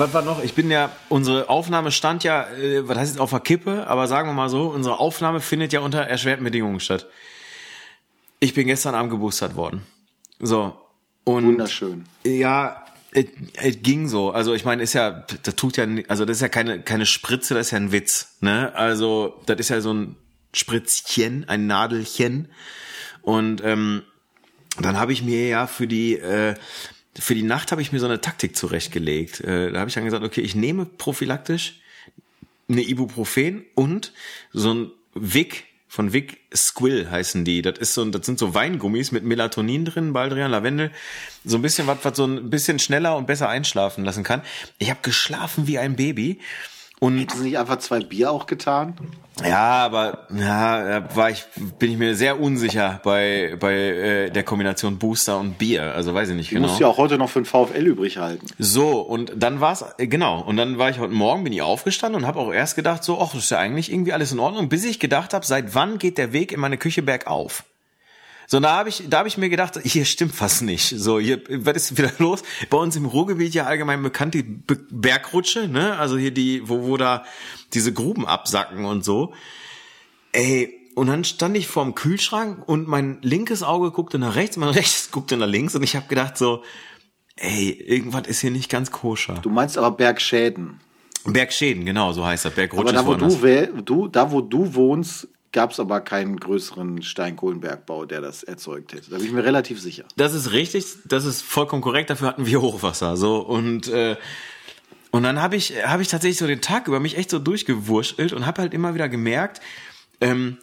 was war noch? Ich bin ja, unsere Aufnahme stand ja, äh, was heißt jetzt auf der Kippe, aber sagen wir mal so, unsere Aufnahme findet ja unter erschwerten Bedingungen statt. Ich bin gestern Abend geboostert worden. So. Und Wunderschön. Ja, es, ging so. Also ich meine, ist ja, das tut ja, also das ist ja keine keine Spritze, das ist ja ein Witz. Ne? Also das ist ja so ein Spritzchen, ein Nadelchen. Und ähm, dann habe ich mir ja für die äh, für die Nacht habe ich mir so eine Taktik zurechtgelegt. Äh, da habe ich dann gesagt, okay, ich nehme prophylaktisch eine Ibuprofen und so ein Vic von Vic Squill heißen die. Das ist so, das sind so Weingummis mit Melatonin drin, Baldrian, Lavendel, so ein bisschen was, was so ein bisschen schneller und besser einschlafen lassen kann. Ich habe geschlafen wie ein Baby und Hätten Sie nicht einfach zwei Bier auch getan? Ja, aber ja, da war ich, bin ich mir sehr unsicher bei bei äh, der Kombination Booster und Bier. Also weiß ich nicht Du genau. musst ja auch heute noch für den VfL übrig halten. So, und dann war's äh, genau, und dann war ich heute Morgen, bin ich aufgestanden und habe auch erst gedacht, so, ach, das ist ja eigentlich irgendwie alles in Ordnung, bis ich gedacht habe, seit wann geht der Weg in meine Küche bergauf? So, da habe ich, da habe ich mir gedacht, hier stimmt was nicht. So, hier, was ist wieder los? Bei uns im Ruhrgebiet ja allgemein bekannt die Be Bergrutsche, ne? Also hier die, wo, wo da diese Gruben absacken und so. Ey, und dann stand ich vorm Kühlschrank und mein linkes Auge guckte nach rechts, mein rechtes guckte nach links und ich habe gedacht so, ey, irgendwas ist hier nicht ganz koscher. Du meinst aber Bergschäden. Bergschäden, genau, so heißt das. Bergrutsch Aber da wo, du, du, da, wo du wohnst, gab es aber keinen größeren Steinkohlenbergbau, der das erzeugt hätte. Da bin ich mir relativ sicher. Das ist richtig, das ist vollkommen korrekt. Dafür hatten wir Hochwasser, so und äh, und dann habe ich habe ich tatsächlich so den Tag über mich echt so durchgewurschtelt und habe halt immer wieder gemerkt, ähm,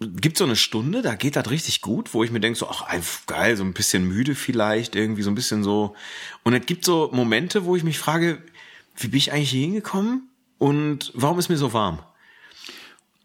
gibt so eine Stunde, da geht das richtig gut, wo ich mir denke so, ach geil, so ein bisschen müde vielleicht, irgendwie so ein bisschen so. Und es gibt so Momente, wo ich mich frage, wie bin ich eigentlich hier hingekommen und warum ist mir so warm?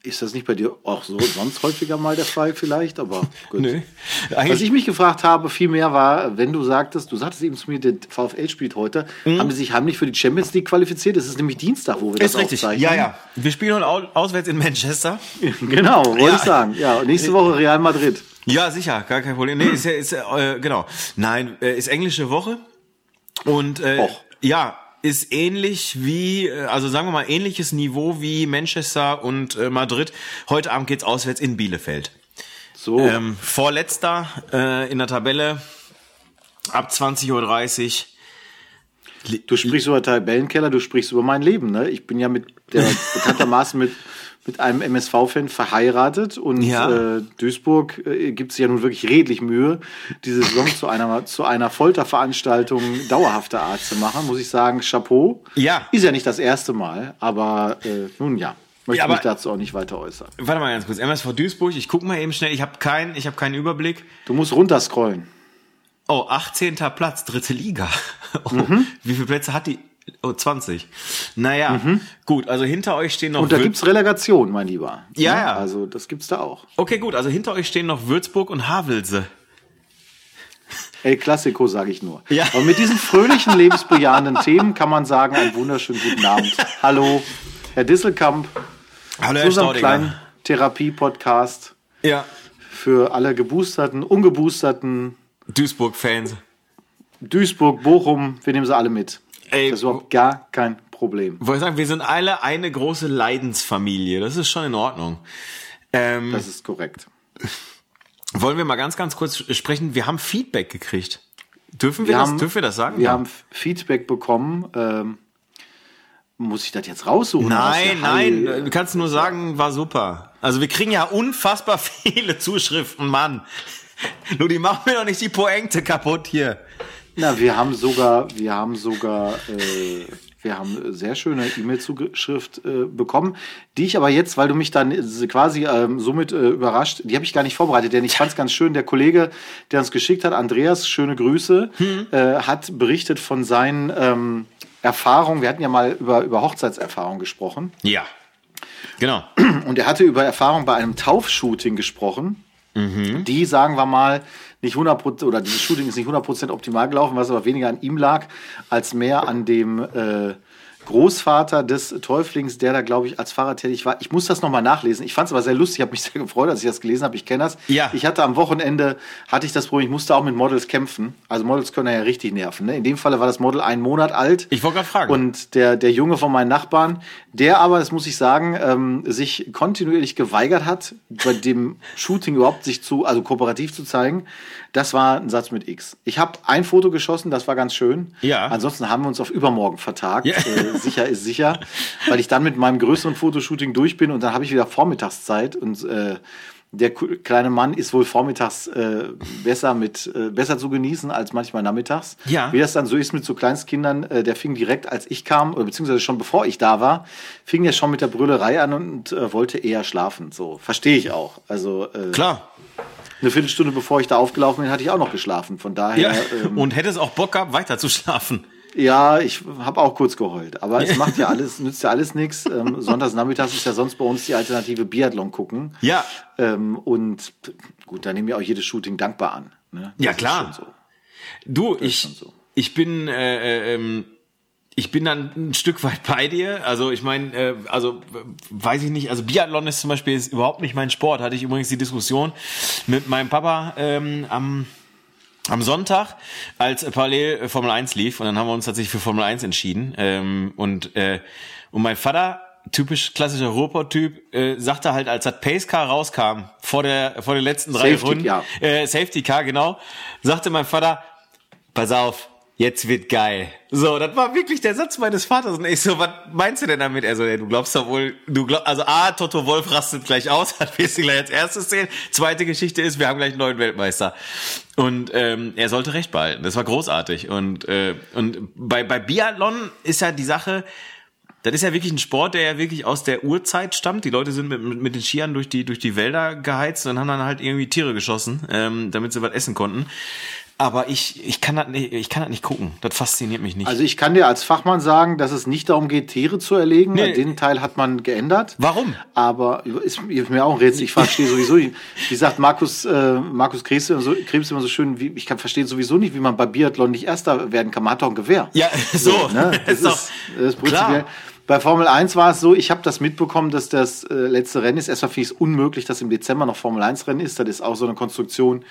Ist das nicht bei dir auch so sonst häufiger mal der Fall vielleicht? Aber gut. Nö. Was ich mich gefragt habe, vielmehr war, wenn du sagtest, du sagtest eben zu mir, der VfL spielt heute, haben die sich heimlich für die Champions League qualifiziert? Es ist nämlich Dienstag, wo wir das ist richtig. aufzeichnen. Ja, ja. Wir spielen heute au- auswärts in Manchester. Genau, wollte Ja. ich sagen. Ja, nächste Woche Real Madrid. Ja, sicher, gar kein Problem. Nee, ist ja, ist äh, genau. Nein, äh, ist englische Woche und äh, Och. ja, ist ähnlich wie, äh, also sagen wir mal ähnliches Niveau wie Manchester und äh, Madrid. Heute Abend geht's auswärts in Bielefeld. So, Ähm, vorletzter äh, in der Tabelle ab 20:30 Uhr. du sprichst über Tabellenkeller, du sprichst über mein Leben. Ne? Ich bin ja mit der bekanntermaßen mit mit einem MSV-Fan verheiratet und Ja. äh, Duisburg äh, gibt sich ja nun wirklich redlich Mühe, diese Saison zu einer zu einer Folterveranstaltung dauerhafter Art zu machen. Muss ich sagen, Chapeau. Ja. Ist ja nicht das erste Mal, aber äh, nun ja, möchte Ja, mich aber- dazu auch nicht weiter äußern. Warte mal ganz kurz. MSV Duisburg, ich guck mal eben schnell, ich habe keinen, ich habe keinen Überblick. Du musst runterscrollen. Oh, 18. Platz, dritte Liga. Oh, Mhm. Wie viele Plätze hat die? Oh, 20. Naja, gut, also hinter euch stehen noch Und da Würz- gibt's Relegation, mein Lieber. Ja, ja. Also das gibt's da auch. Okay, gut, also hinter euch stehen noch Würzburg und Havelse. El Clasico, sage ich nur. Ja. Und mit diesen fröhlichen, lebensbejahenden Themen kann man sagen, einen wunderschönen guten Abend. Hallo, Herr Disselkamp, Hallo, zu Herr unserem Staudinger. kleinen Therapie-Podcast Ja, für alle geboosterten, ungeboosterten, Duisburg-Fans. Duisburg, Bochum, wir nehmen sie alle mit. Ey, das ist überhaupt gar kein Problem. Wollte ich sagen, wir sind alle eine große Leidensfamilie. Das ist schon in Ordnung. Ähm, Das ist korrekt. wollen wir mal ganz, ganz kurz sprechen? Wir haben Feedback gekriegt. Dürfen wir, Wir das, haben- dürfen wir das sagen? Wir Ja. haben Feedback bekommen. Ähm, muss ich das jetzt raussuchen? Nein, nein, du kannst nur sagen, war super. Also wir kriegen ja unfassbar viele Zuschriften, Mann. Nur die machen mir doch nicht die Pointe kaputt hier. Na, wir haben sogar, wir haben sogar, äh, wir haben sehr schöne E-Mail-Zuschrift äh, bekommen, die ich aber jetzt, weil du mich dann quasi ähm, somit äh, überrascht, die habe ich gar nicht vorbereitet, denn ich fand es ganz schön. Der Kollege, der uns geschickt hat, Andreas, schöne Grüße, äh, hat berichtet von seinen ähm, Erfahrungen. Wir hatten ja mal über über Hochzeitserfahrung gesprochen Ja. Genau. und er hatte über Erfahrung bei einem Taufshooting gesprochen. Die, sagen wir mal, nicht 100% oder dieses Shooting ist nicht 100% optimal gelaufen, was aber weniger an ihm lag, als mehr an dem äh, Großvater des Täuflings, der da, glaube ich, als Fahrer tätig war. Ich muss das nochmal nachlesen. Ich fand es aber sehr lustig. Ich habe mich sehr gefreut, als ich das gelesen habe. Ich kenne das. Ja. Ich hatte am Wochenende, hatte ich das Problem, ich musste auch mit Models kämpfen. Also Models können ja richtig nerven. Ne? In dem Falle war das Model einen Monat alt. Ich wollte gerade fragen. Und der, der Junge von meinen Nachbarn, der aber, das muss ich sagen, ähm, sich kontinuierlich geweigert hat, bei dem Shooting überhaupt sich zu, also kooperativ zu zeigen, das war ein Satz mit X. Ich habe ein Foto geschossen, das war ganz schön. Ja. Ansonsten haben wir uns auf übermorgen vertagt. Ja. Äh, sicher ist sicher, weil ich dann mit meinem größeren Fotoshooting durch bin und dann habe ich wieder Vormittagszeit und äh, der kleine Mann ist wohl vormittags äh, besser mit äh, besser zu genießen als manchmal nachmittags. Ja. Wie das dann so ist mit so Kleinstkindern, äh, der fing direkt, als ich kam, oder beziehungsweise schon bevor ich da war, fing der schon mit der Brüllerei an und äh, wollte eher schlafen. So verstehe ich auch. Also äh, Klar. Eine Viertelstunde bevor ich da aufgelaufen bin, hatte ich auch noch geschlafen. Von daher. Ja. Ähm, Und hättest auch Bock gehabt, weiter zu schlafen. ja, ich habe auch kurz geheult. Aber es macht ja alles, nützt ja alles nichts. Ähm, Sonntags nachmittags ist ja sonst bei uns die Alternative Biathlon gucken. Ja. Ähm, und gut, da nehmen wir auch jedes Shooting dankbar an. Ne? Ja, klar. so. Du, ich, so. ich bin, äh, äh, ähm, ich bin dann ein Stück weit bei dir. Also ich meine, äh, also weiß ich nicht. Also Biathlon ist zum Beispiel ist überhaupt nicht mein Sport. Hatte ich übrigens die Diskussion mit meinem Papa ähm, am am Sonntag, als parallel äh, Formel 1 lief, und dann haben wir uns tatsächlich für Formel 1 entschieden. Ähm, und, äh, und mein Vater, typisch klassischer Ruhrpott-Typ, äh, sagte halt, als das Pace Car rauskam, vor der vor den letzten drei Safety, Runden, ja. äh, Safety Car, genau, sagte mein Vater, pass auf, jetzt wird geil. So, das war wirklich der Satz meines Vaters. Und ich so, was meinst du denn damit? Er so, ey, du glaubst doch wohl, du glaubst, also A, Toto Wolf rastet gleich aus, hat wirst du gleich als erstes sehen. Zweite Geschichte ist, wir haben gleich einen neuen Weltmeister. Und ähm, er sollte recht behalten. Das war großartig. Und, äh, und bei, bei Biathlon ist ja die Sache, das ist ja wirklich ein Sport, der ja wirklich aus der Urzeit stammt. Die Leute sind mit, mit, mit den Skiern durch die, durch die Wälder geheizt und haben dann halt irgendwie Tiere geschossen, ähm, damit sie was essen konnten. Aber ich, ich kann das nicht, ich kann das nicht gucken. Das fasziniert mich nicht. Also ich kann dir als Fachmann sagen, dass es nicht darum geht, Tiere zu erlegen. Nee. Den Teil hat man geändert. Warum? Aber ist, ist mir auch ein Rätsel. Ich verstehe sowieso. Wie sagt Markus, äh, Markus Krebs, immer so, Krebs immer so schön, wie, ich kann verstehen sowieso nicht, wie man bei Biathlon nicht Erster werden kann. Man hat doch ein Gewehr. Ja, so. Ne? Das, Ist ist, das ist prinzipiell. klar. Bei Formel 1 war es so, ich habe das mitbekommen, dass das äh, letzte Rennen ist. Erstmal finde ich es unmöglich, dass im Dezember noch Formel 1 Rennen ist. Das ist auch so eine Konstruktion.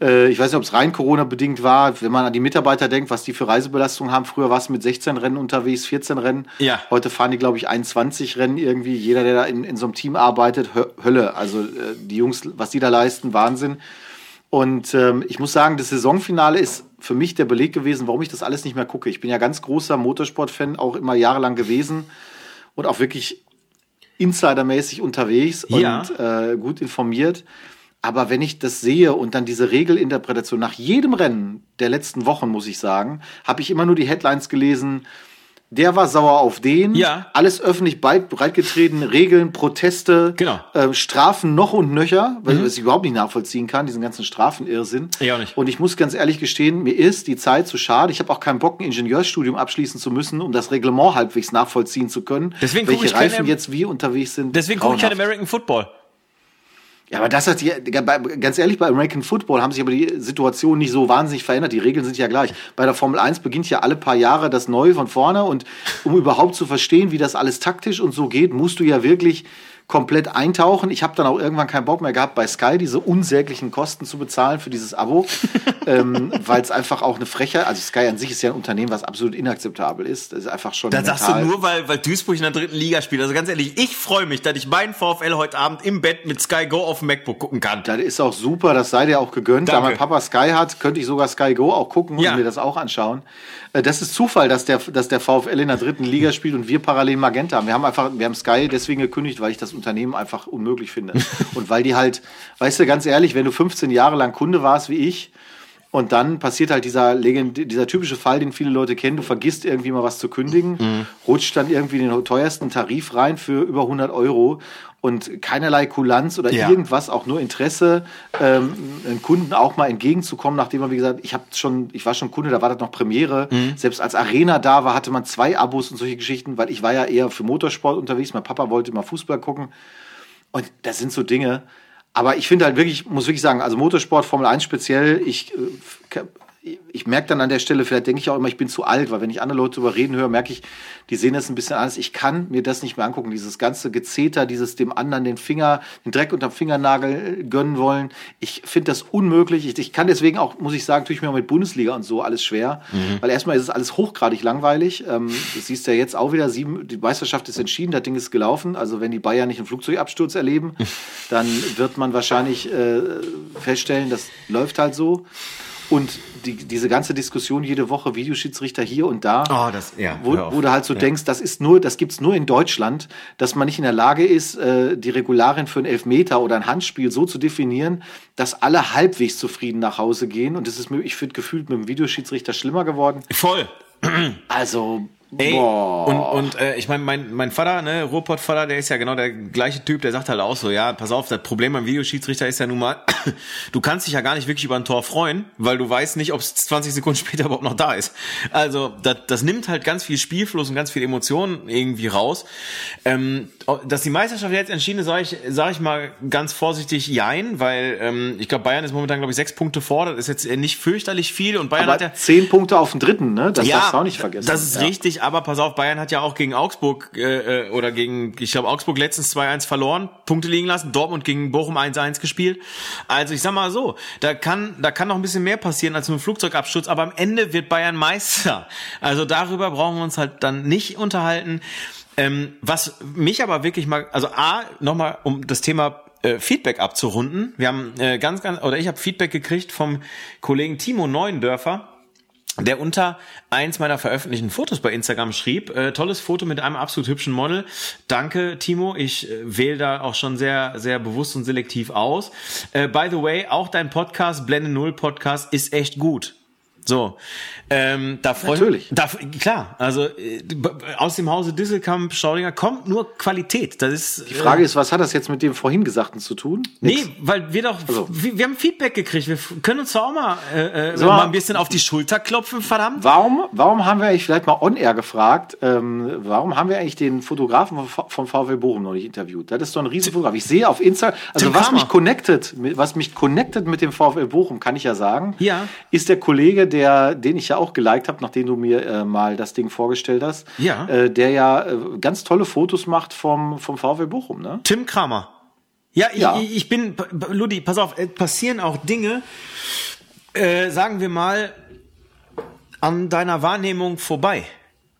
Äh, ich weiß nicht, ob es rein Corona-bedingt war. Wenn man an die Mitarbeiter denkt, was die für Reisebelastung haben. Früher war es mit 16 Rennen unterwegs, 14 Rennen. Ja. Heute fahren die, glaube ich, 21 Rennen irgendwie. Jeder, der da in, in so einem Team arbeitet, Hö Hölle. Also äh, die Jungs, was die da leisten, Wahnsinn. Und ähm, ich muss sagen, das Saisonfinale ist für mich der Beleg gewesen, warum ich das alles nicht mehr gucke. Ich bin ja ganz großer Motorsport-Fan, auch immer jahrelang gewesen und auch wirklich insidermäßig unterwegs Ja. und äh, gut informiert. Aber wenn ich das sehe und dann diese Regelinterpretation nach jedem Rennen der letzten Wochen, muss ich sagen, habe ich immer nur die Headlines gelesen. Der war sauer auf den. Ja. Alles öffentlich breit, breitgetreten, Regeln, Proteste, Genau. äh, Strafen noch und nöcher, weil was ich überhaupt nicht nachvollziehen kann, diesen ganzen Strafenirrsinn. Auch nicht. Und ich muss ganz ehrlich gestehen, mir ist die Zeit zu schade. Ich habe auch keinen Bock, ein Ingenieursstudium abschließen zu müssen, um das Reglement halbwegs nachvollziehen zu können. Deswegen welche ich keine- Reifen jetzt wie unterwegs sind. Deswegen gucke ich kein. American Football. Ja, aber das hat bei- ganz ehrlich, bei American Football haben sich aber die Situationen nicht so wahnsinnig verändert. Die Regeln sind ja gleich. Bei der Formel 1 beginnt ja alle paar Jahre das Neue von vorne und um überhaupt zu verstehen, wie das alles taktisch und so geht, musst du ja wirklich komplett eintauchen. Ich habe dann auch irgendwann keinen Bock mehr gehabt, bei Sky diese unsäglichen Kosten zu bezahlen für dieses Abo, ähm, weil es einfach auch eine Frechheit, also Sky an sich ist ja ein Unternehmen, was absolut inakzeptabel ist. Das ist einfach schon Da sagst du nur, weil, weil Duisburg in der dritten Liga spielt. Also ganz ehrlich, ich freue mich, dass ich meinen VfL heute Abend im Bett mit Sky Go auf dem MacBook gucken kann. Das ist auch super, das sei dir auch gegönnt. Da Danke. mein Papa Sky hat, könnte ich sogar Sky Go auch gucken Ja. und mir das auch anschauen. Äh, Das ist Zufall, dass der, dass der VfL in der dritten Liga spielt und wir parallel Magenta haben. Wir haben einfach, wir haben Sky deswegen gekündigt, weil ich das Unternehmen einfach unmöglich finde. und weil die halt, weißt du, ganz ehrlich, wenn du 15 Jahre lang Kunde warst wie ich, und dann passiert halt dieser, legend dieser typische Fall, den viele Leute kennen. Du vergisst irgendwie mal was zu kündigen, rutscht dann irgendwie in den teuersten Tarif rein für über 100 Euro und keinerlei Kulanz oder Ja. irgendwas, auch nur Interesse, ähm, einem Kunden auch mal entgegenzukommen, nachdem man, wie gesagt, ich habe schon, ich war schon Kunde, da war das noch Premiere. Selbst als Arena da war, hatte man zwei Abos und solche Geschichten, weil ich war ja eher für Motorsport unterwegs. Mein Papa wollte mal Fußball gucken. Und das sind so Dinge. Aber ich finde halt wirklich, muss wirklich sagen, also Motorsport, Formel 1 speziell, ich, äh, ich merke dann an der Stelle, vielleicht denke ich auch immer, ich bin zu alt, weil wenn ich andere Leute darüber reden höre, merke ich, die sehen das ein bisschen anders. Ich kann mir das nicht mehr angucken, dieses ganze Gezeter, dieses dem anderen den Finger, den Dreck unterm Fingernagel gönnen wollen. Ich finde das unmöglich. Ich, ich, kann deswegen auch, muss ich sagen, tue ich mir auch mit Bundesliga und so alles schwer, mhm. weil erstmal ist es alles hochgradig langweilig. Ähm, das siehst du ja jetzt auch wieder, sieben, die Meisterschaft ist entschieden, das Ding ist gelaufen. Also wenn die Bayern nicht einen Flugzeugabsturz erleben, dann wird man wahrscheinlich äh, feststellen, das läuft halt so. Und die, diese ganze Diskussion jede Woche, Videoschiedsrichter hier und da, oh, das, ja, wo, wo du halt so ja. denkst, das ist nur, das gibt's nur in Deutschland, dass man nicht in der Lage ist, äh, die Regularien für einen Elfmeter oder ein Handspiel so zu definieren, dass alle halbwegs zufrieden nach Hause gehen. Und das ist mir, ich finde, gefühlt mit dem Videoschiedsrichter schlimmer geworden. Voll. Also Ey, Boah. und, und äh, ich meine, mein, mein Vater, ne, Ruhrpott-Vater, der ist ja genau der gleiche Typ, der sagt halt auch so, ja, pass auf, das Problem beim Videoschiedsrichter ist ja nun mal, du kannst dich ja gar nicht wirklich über ein Tor freuen, weil du weißt nicht, ob es 20 Sekunden später überhaupt noch da ist. Also das, das nimmt halt ganz viel Spielfluss und ganz viel Emotionen irgendwie raus. Ähm, dass die Meisterschaft jetzt entschieden ist, sage ich, sag ich mal ganz vorsichtig jein, weil ähm, ich glaube, Bayern ist momentan, glaube ich, sechs Punkte vor, das ist jetzt nicht fürchterlich viel und Bayern Aber hat ja... Zehn Punkte auf den dritten, ne? Das ja, darfst du auch nicht vergessen. Das ist ja. richtig, aber pass auf, Bayern hat ja auch gegen Augsburg äh, äh oder gegen, ich glaube, Augsburg letztens 2-1 verloren, Punkte liegen lassen, Dortmund gegen Bochum 1-1 gespielt. Also ich sag mal so, da kann, da kann noch ein bisschen mehr passieren als nur ein Flugzeugabsturz, aber am Ende wird Bayern Meister. Also darüber brauchen wir uns halt dann nicht unterhalten. Ähm, was mich aber wirklich mal, also A, nochmal um das Thema äh, Feedback abzurunden. Wir haben äh, ganz, ganz, oder ich habe Feedback gekriegt vom Kollegen Timo Neuendörfer der unter eins meiner veröffentlichten Fotos bei Instagram schrieb, äh, tolles Foto mit einem absolut hübschen Model. Danke, Timo. Ich äh, wähle da auch schon sehr, sehr bewusst und selektiv aus. Äh, by the way, auch dein Podcast, Blende Null Podcast, ist echt gut. So, ähm, da freuen, Natürlich. Da, klar, also äh, aus dem Hause Disselkamp, Schaudinger kommt nur Qualität. Das ist, Die Frage äh, ist, was hat das jetzt mit dem vorhin Gesagten zu tun? Nix. Nee, weil wir doch, also. wir, wir, haben Feedback gekriegt. Wir können uns doch auch mal, äh, äh so, mal ein bisschen auf die Schulter klopfen, verdammt. Warum, warum haben wir eigentlich vielleicht mal on-air gefragt, ähm, warum haben wir eigentlich den Fotografen vom, vom VW Bochum noch nicht interviewt? Das ist doch ein Riesenfotograf. Ich sehe auf Instagram, also Tim was Kramer. mich connected, was mich connected mit dem VW Bochum, kann ich ja sagen, ja. ist der Kollege, der, den ich ja auch geliked habe, nachdem du mir äh, mal das Ding vorgestellt hast. Ja. Äh, der ja äh, ganz tolle Fotos macht vom, vom VW Bochum, ne? Tim Kramer. Ja, ich, ja. ich bin, Ludi, pass auf, passieren auch Dinge, äh, sagen wir mal, an deiner Wahrnehmung vorbei.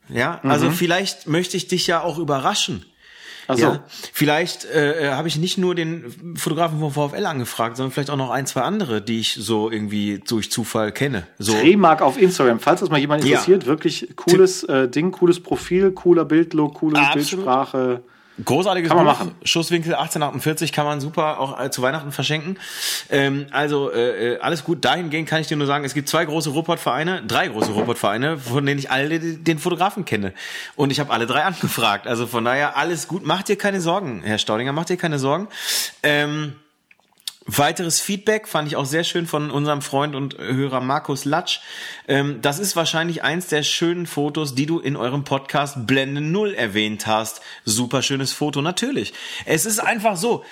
Ja, also mhm. vielleicht möchte ich dich ja auch überraschen. Ach so. Ja, vielleicht äh, habe ich nicht nur den Fotografen vom VfL angefragt, sondern vielleicht auch noch ein, zwei andere, die ich so irgendwie durch Zufall kenne. So. Drehmark auf Instagram, falls das mal jemand interessiert, ja. wirklich cooles äh, Ding, cooles Profil, cooler Bildlook, coole Absolut. Bildsprache. Großartiges kann man Buch, machen. Schusswinkel 1848 kann man super auch äh, zu Weihnachten verschenken. Ähm, also äh, äh, alles gut. Dahingehend kann ich dir nur sagen, es gibt zwei große Ruhrpott-Vereine, drei große Ruhrpott-Vereine, von denen ich alle den Fotografen kenne. Und ich habe alle drei angefragt. Also von daher alles gut. Macht dir keine Sorgen, Herr Staudinger, macht dir keine Sorgen. Ähm, Weiteres Feedback fand ich auch sehr schön von unserem Freund und Hörer Markus Latsch. Ähm, das ist wahrscheinlich eins der schönen Fotos, die du in eurem Podcast Blende Null erwähnt hast. Super schönes Foto, natürlich. Es ist einfach so.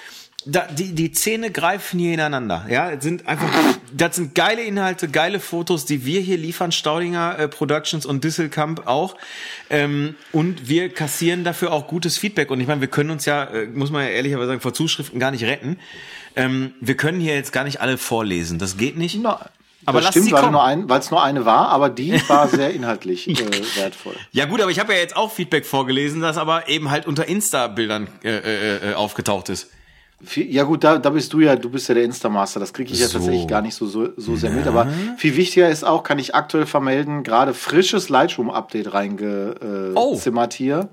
Da, die, die Zähne greifen hier ineinander. Ja, es sind einfach, das sind geile Inhalte, geile Fotos, die wir hier liefern, Staudinger äh, Productions und Disselkamp auch. Ähm, und wir kassieren dafür auch gutes Feedback. Und ich meine, wir können uns ja, äh, muss man ja ehrlicherweise sagen, vor Zuschriften gar nicht retten. Ähm, wir können hier jetzt gar nicht alle vorlesen. Das geht nicht. Na, aber das stimmt, weil, nur es nur eine war, aber die war sehr inhaltlich äh, wertvoll. Ja gut, aber ich habe ja jetzt auch Feedback vorgelesen, das aber eben halt unter Insta-Bildern äh, äh, äh aufgetaucht ist. Ja gut, da, da bist du ja, du bist ja der Insta-Master, das kriege ich so. ja tatsächlich gar nicht so, so, so sehr mit. Aber viel wichtiger ist auch, kann ich aktuell vermelden, gerade frisches Lightroom-Update reingezimmert äh, oh. hier.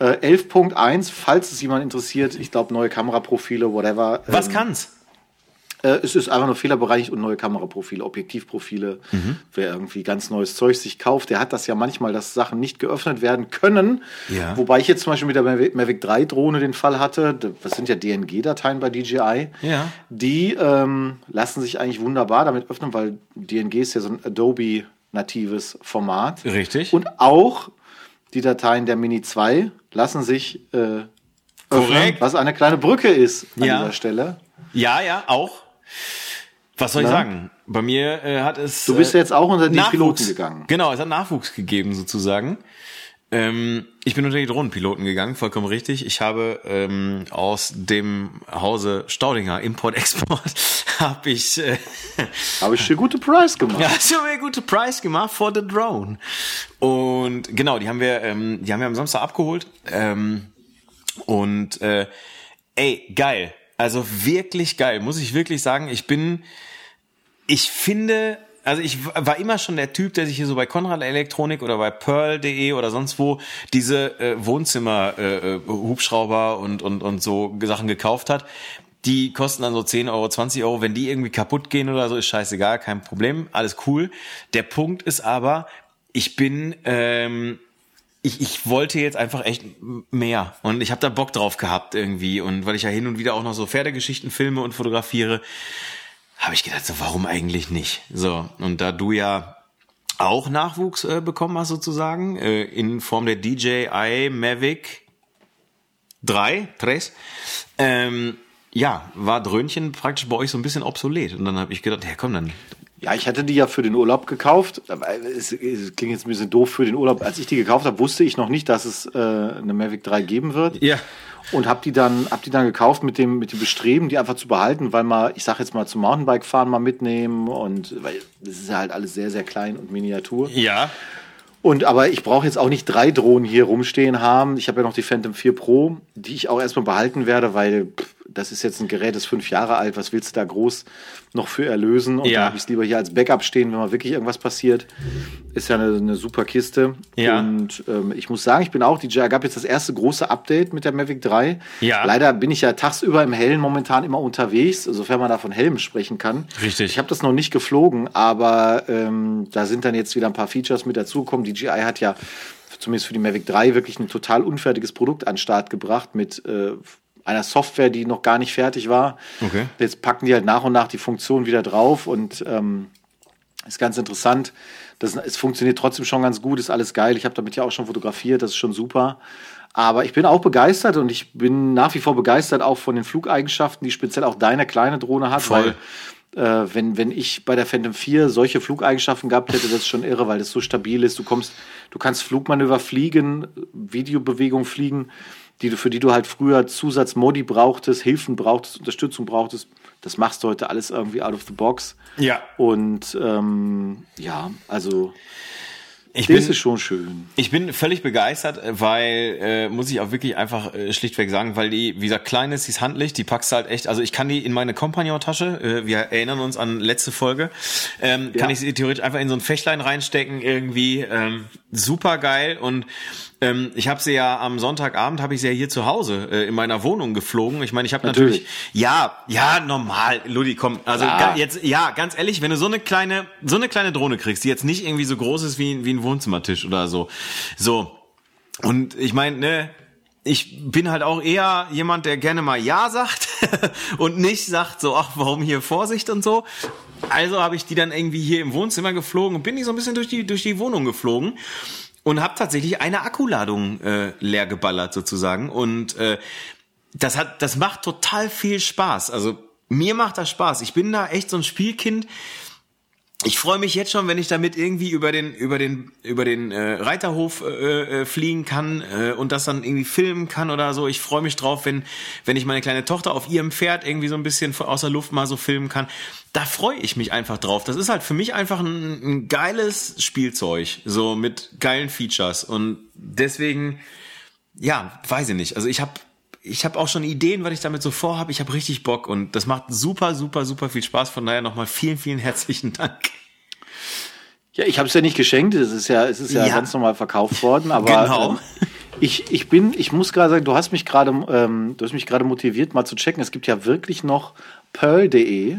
11.1, äh, falls es jemand interessiert, ich glaube neue Kameraprofile, whatever. Was ähm, kann's? Äh, es ist einfach nur fehlerbereinigt und neue Kameraprofile, Objektivprofile. Mhm. Wer irgendwie ganz neues Zeug sich kauft, der hat das ja manchmal, dass Sachen nicht geöffnet werden können. Ja. Wobei ich jetzt zum Beispiel mit der Mavic 3 Drohne den Fall hatte. Das sind ja DNG-Dateien bei DJI. Ja. Die ähm, lassen sich eigentlich wunderbar damit öffnen, weil DNG ist ja so ein Adobe natives Format. Richtig. Und auch die Dateien der Mini 2 lassen sich äh, öffnen, was eine kleine Brücke ist an ja. dieser Stelle. Ja, ja, auch. Was soll ich Na? sagen? Bei mir äh, hat es. Du bist äh, jetzt auch unter die Nachwuchs. Piloten gegangen. Genau, es hat Nachwuchs gegeben sozusagen. Ähm, ich bin unter die Drohnenpiloten gegangen, vollkommen richtig. Ich habe ähm, aus dem Hause Staudinger Import-Export habe ich äh, Habe ich dir gute Price gemacht. ja, du mir gute Preis gemacht for the drone. Und genau, die haben wir, ähm, die haben wir am Samstag abgeholt. Ähm, und äh, ey, geil. Also wirklich geil, muss ich wirklich sagen. Ich bin, ich finde, also ich war immer schon der Typ, der sich hier so bei Konrad Elektronik oder bei Pearl.de oder sonst wo diese äh, Wohnzimmer äh, äh, Hubschrauber und und und so Sachen gekauft hat. Die kosten dann so 10 Euro, 20 Euro. Wenn die irgendwie kaputt gehen oder so, ist scheißegal, kein Problem, alles cool. Der Punkt ist aber, ich bin ähm, ich, ich wollte jetzt einfach echt mehr und ich habe da Bock drauf gehabt irgendwie und weil ich ja hin und wieder auch noch so Pferdegeschichten filme und fotografiere, habe ich gedacht, so warum eigentlich nicht? So und da du ja auch Nachwuchs äh, bekommen hast sozusagen äh, in Form der DJI Mavic 3, Tres, ähm, ja, war Dröhnchen praktisch bei euch so ein bisschen obsolet und dann habe ich gedacht, ja komm dann. Ja, ich hatte die ja für den Urlaub gekauft. Aber es, es klingt jetzt ein bisschen doof für den Urlaub. Als ich die gekauft habe, wusste ich noch nicht, dass es äh, eine Mavic 3 geben wird. Ja. Und habe die dann, hab die dann gekauft mit dem, mit dem Bestreben, die einfach zu behalten, weil mal, ich sag jetzt mal zum Mountainbike fahren mal mitnehmen und weil das ist ja halt alles sehr, sehr klein und Miniatur. Ja. Und aber ich brauche jetzt auch nicht drei Drohnen hier rumstehen haben. Ich habe ja noch die Phantom 4 Pro, die ich auch erstmal behalten werde, weil pff, das ist jetzt ein Gerät, das ist fünf Jahre alt. Was willst du da groß noch für erlösen? Und Ja. da habe ich es lieber hier als Backup stehen, wenn mal wirklich irgendwas passiert. Ist ja eine, eine super Kiste. Ja. Und ähm, ich muss sagen, ich bin auch DJI. gab jetzt das erste große Update mit der Mavic 3. Ja. Leider bin ich ja tagsüber im Hellen momentan immer unterwegs, sofern man da von Helm sprechen kann. Richtig. Ich habe das noch nicht geflogen, aber ähm, da sind dann jetzt wieder ein paar Features mit dazugekommen. DJI hat ja zumindest für die Mavic 3 wirklich ein total unfertiges Produkt an den Start gebracht mit äh, einer Software, die noch gar nicht fertig war. Okay. Jetzt packen die halt nach und nach die Funktionen wieder drauf und ähm, ist ganz interessant. Das, es funktioniert trotzdem schon ganz gut, ist alles geil. Ich habe damit ja auch schon fotografiert, das ist schon super. Aber ich bin auch begeistert und ich bin nach wie vor begeistert auch von den Flugeigenschaften, die speziell auch deine kleine Drohne hat, Voll. weil äh, wenn, wenn ich bei der Phantom 4 solche Flugeigenschaften gehabt hätte, das ist schon irre, weil das so stabil ist. Du kommst, du kannst Flugmanöver fliegen, Videobewegung fliegen, die du, für die du halt früher Zusatzmodi brauchtest, Hilfen brauchtest, Unterstützung brauchtest. Das machst du heute alles irgendwie out of the box. Ja. Und ähm, ja, also Ich das bin, ist schon schön. Ich bin völlig begeistert, weil, äh, muss ich auch wirklich einfach äh, schlichtweg sagen, weil die, wie gesagt, klein ist, die ist handlich, die packst du halt echt, also ich kann die in meine Compagnon-Tasche, äh, wir erinnern uns an letzte Folge, ähm, kann Ja. ich sie theoretisch einfach in so ein Fächlein reinstecken irgendwie, ähm, super geil und ähm, ich habe sie ja am Sonntagabend, habe ich sie ja hier zu Hause äh, in meiner Wohnung geflogen. Ich meine, ich habe natürlich, Natürlich. ja, ja, normal, Ludi, komm, also Ja. jetzt, ja, ganz ehrlich, wenn du so eine kleine, so eine kleine Drohne kriegst, die jetzt nicht irgendwie so groß ist wie, wie ein Wohnzimmertisch oder so, so. Und ich meine, ne, ich bin halt auch eher jemand, der gerne mal Ja sagt und nicht sagt so, ach, warum hier Vorsicht und so. Also habe ich die dann irgendwie hier im Wohnzimmer geflogen und bin die so ein bisschen durch die, durch die Wohnung geflogen und habe tatsächlich eine Akkuladung äh, leer geballert sozusagen. Und äh, das hat, das macht total viel Spaß. Also mir macht das Spaß. Ich bin da echt so ein Spielkind. Ich freue mich jetzt schon, wenn ich damit irgendwie über den über den über den äh, Reiterhof äh, äh, fliegen kann äh, und das dann irgendwie filmen kann oder so. Ich freue mich drauf, wenn wenn ich meine kleine Tochter auf ihrem Pferd irgendwie so ein bisschen aus der Luft mal so filmen kann. Da freue ich mich einfach drauf. Das ist halt für mich einfach ein, ein geiles Spielzeug, so mit geilen Features und deswegen ja, weiß ich nicht. Also ich habe ich habe auch schon Ideen, was ich damit so vorhabe. Ich habe richtig Bock und das macht super, super, super viel Spaß. Von daher nochmal vielen, vielen herzlichen Dank. Ja, ich habe es ja nicht geschenkt, es ist ja, es ist ja, Ja. ganz normal verkauft worden, aber Genau. ähm, ich, ich bin, ich muss gerade sagen, du hast mich gerade, ähm, du hast mich gerade motiviert, mal zu checken. Es gibt ja wirklich noch Pearl.de.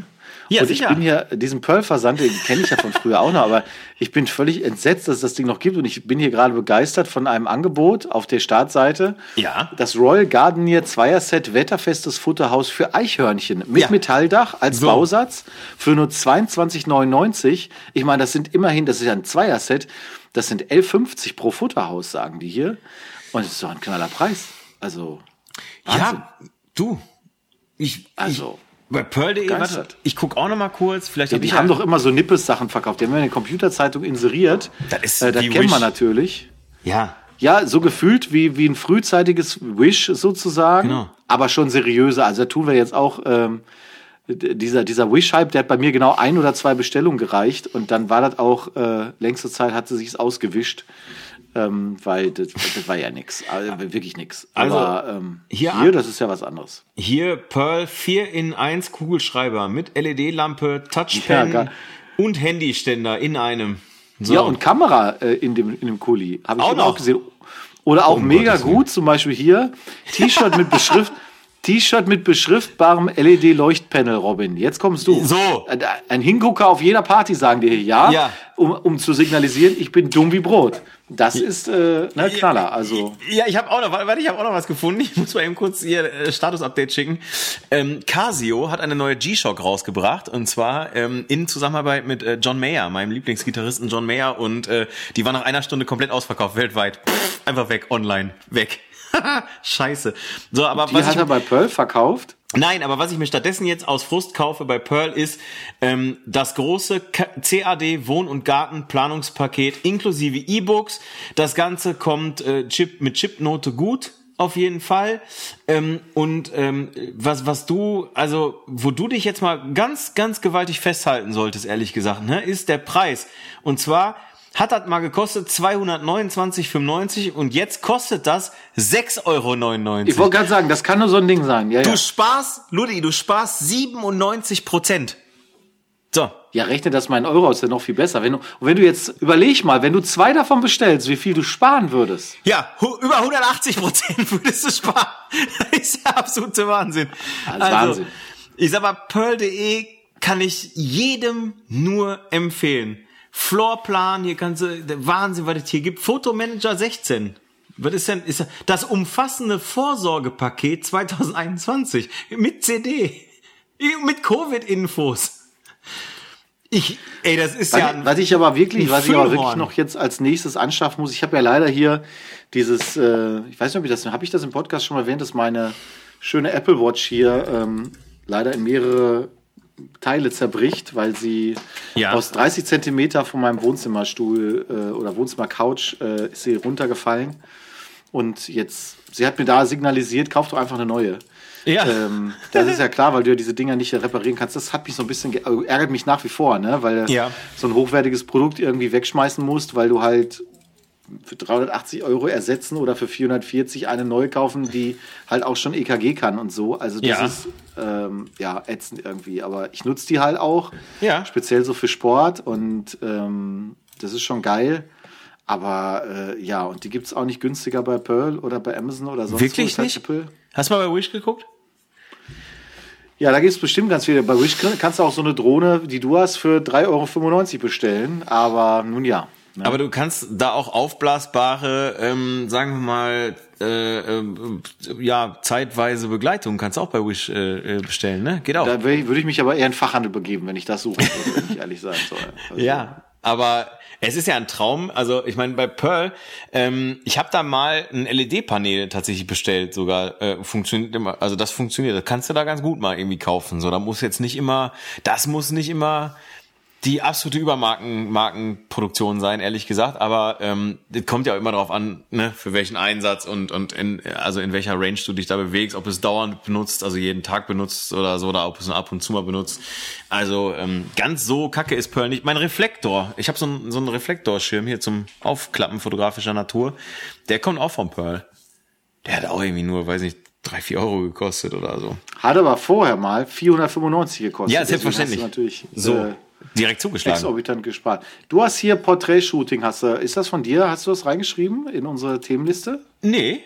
Ja, und sicher. ich bin hier, diesen Pearl-Versand, den kenne ich ja von früher auch noch, aber ich bin völlig entsetzt, dass es das Ding noch gibt und ich bin hier gerade begeistert von einem Angebot auf der Startseite. Ja. Das Royal Gardenier Zweierset Wetterfestes Futterhaus für Eichhörnchen mit Ja. Metalldach als So. Bausatz für nur 22,99. Ich meine, das sind immerhin, das ist ja ein Zweierset, das sind 11,50 pro Futterhaus, sagen die hier. Und das ist doch ein knaller Preis. Also, Wahnsinn. Ja, du. Ich, Also. Ich, Bei Pearl.de, warte, ich guck auch noch mal kurz, vielleicht Ja, hab die ich haben ja, doch immer so Nippes-Sachen verkauft. Die haben ja in der Computerzeitung inseriert. Das ist äh, das kennen wir natürlich. ja, Ja, so gefühlt wie, wie ein frühzeitiges Wish sozusagen, Genau. aber schon seriöser. Also da tun wir jetzt auch, ähm, dieser, dieser Wish-Hype, der hat bei mir genau ein oder zwei Bestellungen gereicht und dann war das auch, äh, längste Zeit hat sie sich's ausgewischt, ähm, weil das, das war ja nix, also wirklich nix. Also, aber ähm, hier hier, das ist ja was anderes. Hier Pearl 4 in 1 Kugelschreiber mit LED-Lampe, Touchpen Ja, und Handyständer in einem. So. Ja, und Kamera äh, in dem, in dem Kuli. Habe ich Auch auch gesehen. Oder auch Um mega Willen. gut, zum Beispiel hier, T-Shirt mit Beschrift. T-Shirt mit beschriftbarem LED-Leuchtpanel, Robin. Jetzt kommst du. So. Ein- Hingucker auf jeder Party sagen dir ja, Ja. Um, um zu signalisieren, ich bin dumm wie Brot. Das ist äh, ne, Knaller. Also Ja, ich habe auch noch, warte, ich habe auch noch was gefunden. Ich muss mal eben kurz hier äh, Status-Update schicken. Ähm, Casio hat eine neue G-Shock rausgebracht und zwar ähm, in Zusammenarbeit mit äh, John Mayer, meinem Lieblingsgitarristen John Mayer und äh, die war nach einer Stunde komplett ausverkauft weltweit. Pff, einfach weg, online, weg. Scheiße. So, aber die was hat ich, er bei Pearl verkauft. Nein, aber was ich mir stattdessen jetzt aus Frust kaufe bei Pearl ist ähm, das große CAD Wohn- und Gartenplanungspaket inklusive E-Books. Das Ganze kommt äh, Chip mit Chipnote gut auf jeden Fall. Ähm, und ähm, was was du also wo du dich jetzt mal ganz ganz gewaltig festhalten solltest, ehrlich gesagt, ne, ist der Preis. Und zwar hat das mal gekostet 229,95 und jetzt kostet das 6,99 Euro. Ich wollte gerade sagen, das kann nur so ein Ding sein. Ja, ja. Du sparst, Ludi, du sparst 97 Prozent. So. Ja, rechne das mal in Euro aus, ist ja noch viel besser. Wenn du, und wenn du jetzt, überleg mal, wenn du zwei davon bestellst, wie viel du sparen würdest. Ja, über 180 Prozent würdest du sparen. Das ist der absolute Wahnsinn. Das ist Wahnsinn. Ich sag mal, Pearl.de kann ich jedem nur empfehlen. Floorplan, hier kannst du, der Wahnsinn, was es hier gibt. Fotomanager 16. Was ist denn, ist das umfassende Vorsorgepaket 2021 mit CD. Mit Covid-Infos. Ich, ey, das ist Was, ja was ich aber wirklich, was ich aber wirklich noch jetzt als nächstes anschaffen muss, ich habe ja leider hier dieses, äh, ich weiß nicht, ob ich das, habe ich das im Podcast schon mal erwähnt, dass meine schöne Apple Watch hier ähm, leider in mehrere Teile zerbricht, weil sie Ja. aus 30 Zentimeter von meinem Wohnzimmerstuhl äh, oder Wohnzimmercouch äh, ist sie runtergefallen. Und jetzt, sie hat mir da signalisiert, kauf doch einfach eine neue. Ja. Ähm, das ist ja klar, weil du ja diese Dinger nicht reparieren kannst. Das hat mich so ein bisschen, also ärgert mich nach wie vor, ne? weil Ja. so ein hochwertiges Produkt irgendwie wegschmeißen musst, weil du halt für 380 Euro ersetzen oder für 440 eine neu kaufen, die halt auch schon EKG kann und so. Also das Ja. ist ähm, ja ätzend irgendwie. Aber ich nutze die halt auch, Ja. speziell so für Sport und ähm, das ist schon geil. Aber äh, ja, und die gibt's auch nicht günstiger bei Pearl oder bei Amazon oder sonst wo. Wirklich halt nicht? Apple. Hast du mal bei Wish geguckt? Ja, da gibt's bestimmt ganz viele. Bei Wish kannst du auch so eine Drohne, die du hast, für 3,95 Euro bestellen. Aber nun ja. Ne? Aber du kannst da auch aufblasbare, ähm, sagen wir mal, äh, ähm, ja, zeitweise Begleitung kannst du auch bei Wish äh, äh, bestellen, ne? Geht auch. Da wür- würde ich mich aber eher in Fachhandel begeben, wenn ich das würde, wenn ich ehrlich sein soll. Also, Ja, aber es ist ja ein Traum. Also ich meine, bei Pearl, ähm, ich habe da mal ein LED-Panel tatsächlich bestellt, sogar äh, funktioniert immer. Also das funktioniert. Das kannst du da ganz gut mal irgendwie kaufen. So, da muss jetzt nicht immer, das muss nicht immer die absolute Übermarken Markenproduktion sein, ehrlich gesagt. Aber ähm, das kommt ja auch immer darauf an, ne, für welchen Einsatz und und in, also in welcher Range du dich da bewegst, ob es dauernd benutzt, also jeden Tag benutzt oder so, oder ob es ab und zu mal benutzt. Also ähm, ganz so kacke ist Pearl nicht. Mein Reflektor, ich habe so einen so einen Reflektorschirm hier zum Aufklappen fotografischer Natur. Der kommt auch von Pearl. Der hat auch irgendwie nur, weiß nicht, drei vier Euro gekostet oder so. Hat aber vorher mal 495 gekostet. Ja, selbstverständlich. Natürlich So, äh, direkt zugeschlagen. exorbitant gespart. Du hast hier Portrait-Shooting. Hast du, ist das von dir? Hast du das reingeschrieben in unsere Themenliste? Nee,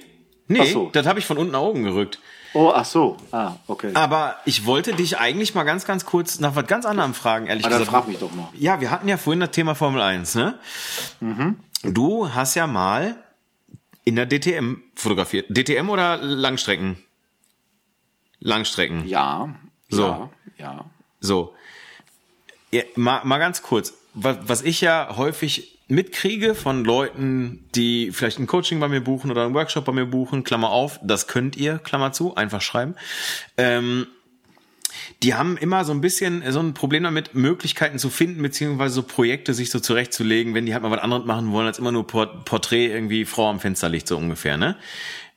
nee, Ach so. das habe ich von unten nach oben gerückt. Oh, ach so. Ah, okay. Aber ich wollte dich eigentlich mal ganz, ganz kurz nach was ganz anderem fragen, ehrlich Ah, dann gesagt. frag mich doch mal. Ja, wir hatten ja vorhin das Thema Formel 1, ne? Mhm. Du hast ja mal in der DTM fotografiert. DTM oder Langstrecken? Langstrecken. Ja. So. Ja. ja. So. Ja, mal, mal ganz kurz. Was, was ich ja häufig mitkriege von Leuten, die vielleicht ein Coaching bei mir buchen oder einen Workshop bei mir buchen, Klammer auf, das könnt ihr, Klammer zu, einfach schreiben. Ähm, die haben immer so ein bisschen so ein Problem damit, Möglichkeiten zu finden, beziehungsweise so Projekte sich so zurechtzulegen, wenn die halt mal was anderes machen wollen, als immer nur Porträt irgendwie Frau am Fensterlicht, so ungefähr, ne?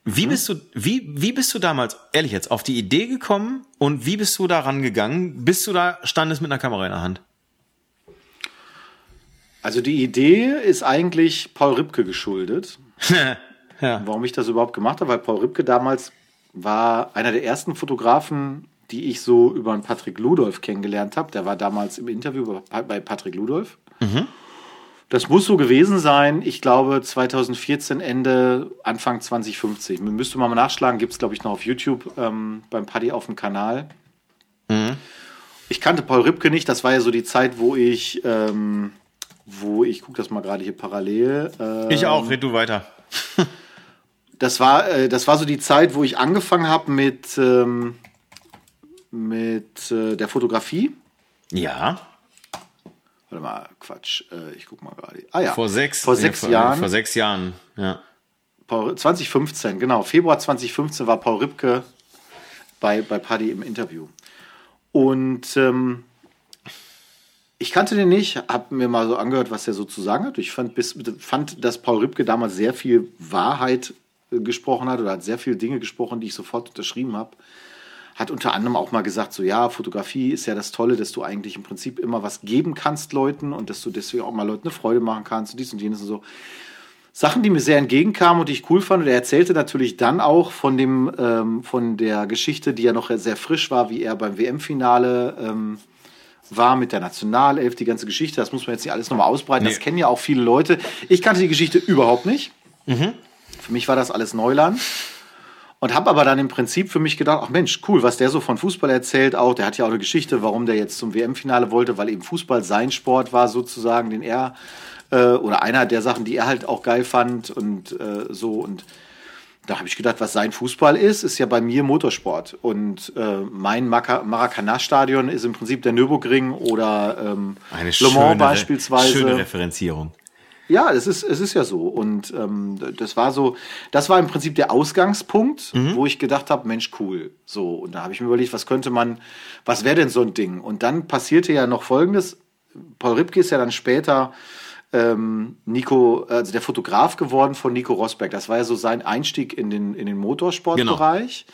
Wie bist du, wie, wie bist du damals, ehrlich jetzt, auf die Idee gekommen und wie bist du da rangegangen, bis du da standest mit einer Kamera in der Hand? Also die Idee ist eigentlich Paul Ripke geschuldet. ja. Warum ich das überhaupt gemacht habe, weil Paul Ripke damals war einer der ersten Fotografen, die ich so über einen Patrick Ludolf kennengelernt habe. Der war damals im Interview bei Patrick Ludolf. Mhm. Das muss so gewesen sein, ich glaube 2014, Ende, Anfang 2050. Man müsste mal nachschlagen, gibt es glaube ich noch auf YouTube ähm, beim Paddy auf dem Kanal. Mhm. Ich kannte Paul Ripke nicht, das war ja so die Zeit, wo ich, ähm, wo ich, gucke das mal gerade hier parallel. Ähm, ich auch, red du weiter. das war, äh, das war so die Zeit, wo ich angefangen habe mit, ähm, mit äh, der Fotografie. Ja. Warte mal, Quatsch. Äh, ich guck mal gerade. Ah ja. Vor sechs, vor sechs nee, Jahren. Vor sechs Jahren, ja. 2015, genau. Februar 2015 war Paul Ripke bei, bei Paddy im Interview. Und ähm, ich kannte den nicht, habe mir mal so angehört, was er so zu sagen hat. Ich fand, bis, fand, dass Paul Ripke damals sehr viel Wahrheit äh, gesprochen hat oder hat sehr viele Dinge gesprochen, die ich sofort unterschrieben habe hat unter anderem auch mal gesagt, so ja, Fotografie ist ja das Tolle, dass du eigentlich im Prinzip immer was geben kannst Leuten und dass du deswegen auch mal Leuten eine Freude machen kannst und dies und jenes und so. Sachen, die mir sehr entgegenkamen und die ich cool fand. Und er erzählte natürlich dann auch von dem, ähm, von der Geschichte, die ja noch sehr frisch war, wie er beim WM-Finale ähm, war mit der Nationalelf, die ganze Geschichte. Das muss man jetzt nicht alles nochmal ausbreiten. Nee. Das kennen ja auch viele Leute. Ich kannte die Geschichte überhaupt nicht. Mhm. Für mich war das alles Neuland. Und habe aber dann im Prinzip für mich gedacht, ach Mensch, cool, was der so von Fußball erzählt auch. Der hat ja auch eine Geschichte, warum der jetzt zum WM-Finale wollte, weil eben Fußball sein Sport war sozusagen, den er äh, oder einer der Sachen, die er halt auch geil fand und äh, so und da habe ich gedacht, was sein Fußball ist, ist ja bei mir Motorsport. Und äh, mein Maracanã-Stadion ist im Prinzip der Nürburgring oder ähm, Eine Le Mans beispielsweise. Schöne Referenzierung. Ja, es ist, es ist ja so. Und ähm, das war so, das war im Prinzip der Ausgangspunkt, mhm. wo ich gedacht habe, Mensch, cool. So, und da habe ich mir überlegt, was könnte man, was wäre denn so ein Ding? Und dann passierte ja noch folgendes. Paul Ripke ist ja dann später ähm, Nico, also der Fotograf geworden von Nico Rosberg. Das war ja so sein Einstieg in den, in den Motorsportbereich.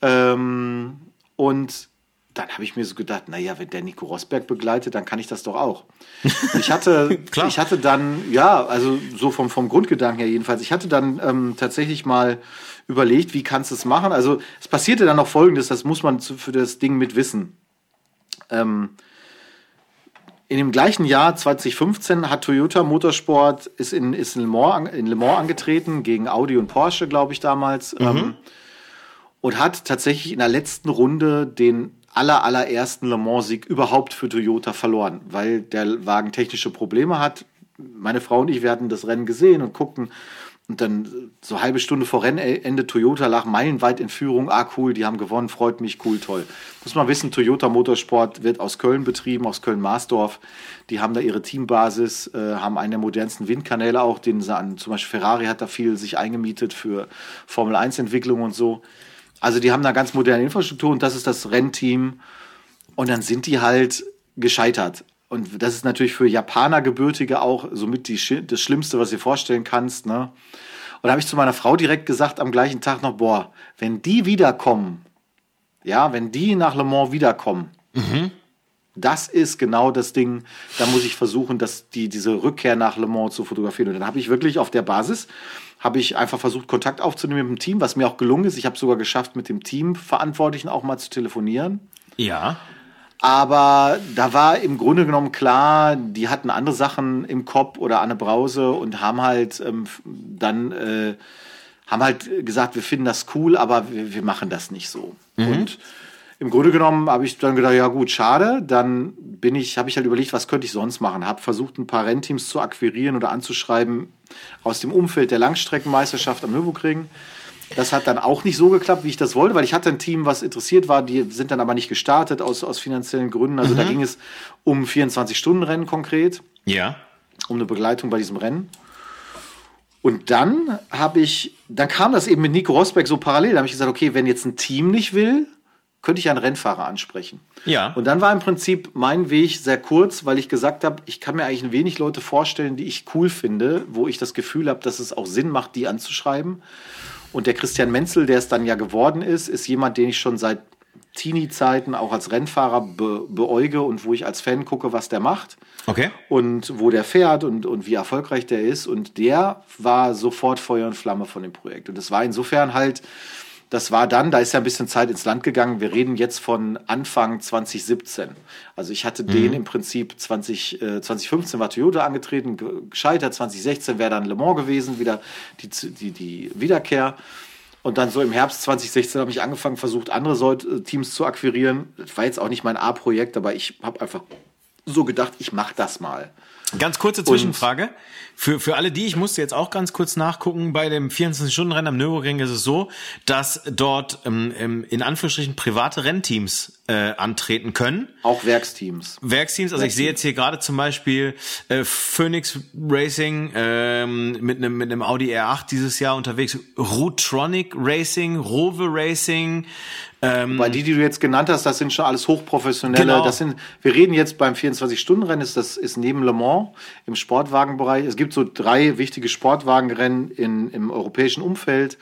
Genau. Ähm, und dann habe ich mir so gedacht, naja, wenn der Nico Rosberg begleitet, dann kann ich das doch auch. Ich hatte, ich hatte dann, ja, also so vom, vom Grundgedanken her jedenfalls, ich hatte dann ähm, tatsächlich mal überlegt, wie kannst du es machen. Also es passierte dann noch Folgendes, das muss man für das Ding mit wissen. Ähm, in dem gleichen Jahr 2015 hat Toyota Motorsport ist in, ist in, Le, Mans, in Le Mans angetreten gegen Audi und Porsche, glaube ich damals, mhm. ähm, und hat tatsächlich in der letzten Runde den aller, allerersten Le Mans-Sieg überhaupt für Toyota verloren, weil der Wagen technische Probleme hat. Meine Frau und ich, wir hatten das Rennen gesehen und guckten. Und dann so halbe Stunde vor Rennende Toyota lag meilenweit in Führung. Ah, cool, die haben gewonnen, freut mich, cool, toll. Muss man wissen, Toyota Motorsport wird aus Köln betrieben, aus Köln-Marsdorf. Die haben da ihre Teambasis, äh, haben einen der modernsten Windkanäle auch, den sie an, zum Beispiel Ferrari hat da viel sich eingemietet für Formel 1 Entwicklung und so. Also die haben da ganz moderne Infrastruktur und das ist das Rennteam. Und dann sind die halt gescheitert. Und das ist natürlich für Japaner Gebürtige auch somit die, das Schlimmste, was du dir vorstellen kannst. Ne? Und da habe ich zu meiner Frau direkt gesagt am gleichen Tag noch, boah, wenn die wiederkommen, ja, wenn die nach Le Mans wiederkommen, mhm. das ist genau das Ding, da muss ich versuchen, dass die, diese Rückkehr nach Le Mans zu fotografieren. Und dann habe ich wirklich auf der Basis habe ich einfach versucht, Kontakt aufzunehmen mit dem Team, was mir auch gelungen ist. Ich habe sogar geschafft, mit dem Teamverantwortlichen auch mal zu telefonieren. Ja. Aber da war im Grunde genommen klar, die hatten andere Sachen im Kopf oder Anne Brause und haben halt ähm, dann äh, haben halt gesagt, wir finden das cool, aber wir, wir machen das nicht so. Mhm. Und im Grunde genommen habe ich dann gedacht, ja gut, schade. Dann bin ich, habe ich halt überlegt, was könnte ich sonst machen. Habe versucht, ein paar Rennteams zu akquirieren oder anzuschreiben aus dem Umfeld der Langstreckenmeisterschaft am Nürburgring. Das hat dann auch nicht so geklappt, wie ich das wollte, weil ich hatte ein Team, was interessiert war, die sind dann aber nicht gestartet aus, aus finanziellen Gründen. Also mhm. da ging es um 24-Stunden-Rennen konkret. Ja. Um eine Begleitung bei diesem Rennen. Und dann habe ich, dann kam das eben mit Nico Rosberg so parallel. Da habe ich gesagt, okay, wenn jetzt ein Team nicht will, könnte ich einen Rennfahrer ansprechen. Ja. Und dann war im Prinzip mein Weg sehr kurz, weil ich gesagt habe, ich kann mir eigentlich ein wenig Leute vorstellen, die ich cool finde, wo ich das Gefühl habe, dass es auch Sinn macht, die anzuschreiben. Und der Christian Menzel, der es dann ja geworden ist, ist jemand, den ich schon seit Teenie-Zeiten auch als Rennfahrer be beäuge und wo ich als Fan gucke, was der macht. Okay. Und wo der fährt und, und wie erfolgreich der ist. Und der war sofort Feuer und Flamme von dem Projekt. Und das war insofern halt, das war dann, da ist ja ein bisschen Zeit ins Land gegangen. Wir reden jetzt von Anfang 2017. Also ich hatte mhm. den im Prinzip 20, äh, 2015 war Toyota angetreten, gescheitert. 2016 wäre dann Le Mans gewesen, wieder die, die, die Wiederkehr. Und dann so im Herbst 2016 habe ich angefangen, versucht, andere äh, Teams zu akquirieren. Das war jetzt auch nicht mein A-Projekt, aber ich habe einfach so gedacht, ich mache das mal. Ganz kurze Zwischenfrage. Für, für alle die, ich musste jetzt auch ganz kurz nachgucken, bei dem 24-Stunden-Rennen am Nürburgring ist es so, dass dort ähm, in Anführungsstrichen private Rennteams äh, antreten können. Auch Werksteams. Werksteams, also Werksteams. ich sehe jetzt hier gerade zum Beispiel äh, Phoenix Racing ähm, mit einem mit einem Audi R8 dieses Jahr unterwegs, Rutronic Racing, Rowe Racing, ähm, Weil die, die du jetzt genannt hast, das sind schon alles hochprofessionelle. Genau. Das sind, wir reden jetzt beim 24-Stunden-Rennen, ist das ist neben Le Mans im Sportwagenbereich. Es gibt so drei wichtige Sportwagenrennen in, im europäischen Umfeld.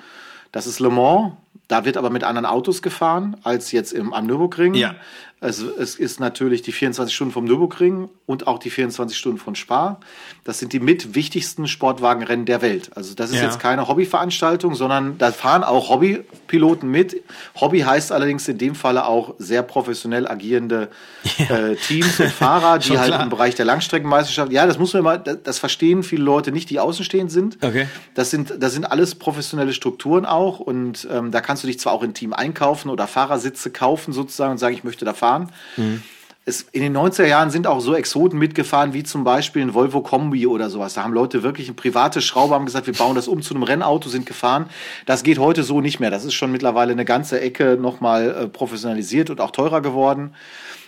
Das ist Le Mans, da wird aber mit anderen Autos gefahren als jetzt im, am Nürburgring. Ja. Es, es ist natürlich die 24 Stunden vom Nürburgring und auch die 24 Stunden von Spa. Das sind die mit wichtigsten Sportwagenrennen der Welt. Also das ist ja. jetzt keine Hobbyveranstaltung, sondern da fahren auch Hobbypiloten mit. Hobby heißt allerdings in dem Falle auch sehr professionell agierende ja. äh, Teams und Fahrer, die halt klar. im Bereich der Langstreckenmeisterschaft. Ja, das muss man mal, das, das verstehen viele Leute nicht, die außenstehend sind. Okay. Das sind, das sind alles professionelle Strukturen auch und ähm, da kannst du dich zwar auch in Team einkaufen oder Fahrersitze kaufen sozusagen und sagen, ich möchte da fahren gefahren. Mhm. Es, in den 90er Jahren sind auch so Exoten mitgefahren, wie zum Beispiel ein Volvo Kombi oder sowas. Da haben Leute wirklich ein privates Schrauber haben gesagt, wir bauen das um zu einem Rennauto, sind gefahren. Das geht heute so nicht mehr. Das ist schon mittlerweile eine ganze Ecke nochmal äh, professionalisiert und auch teurer geworden.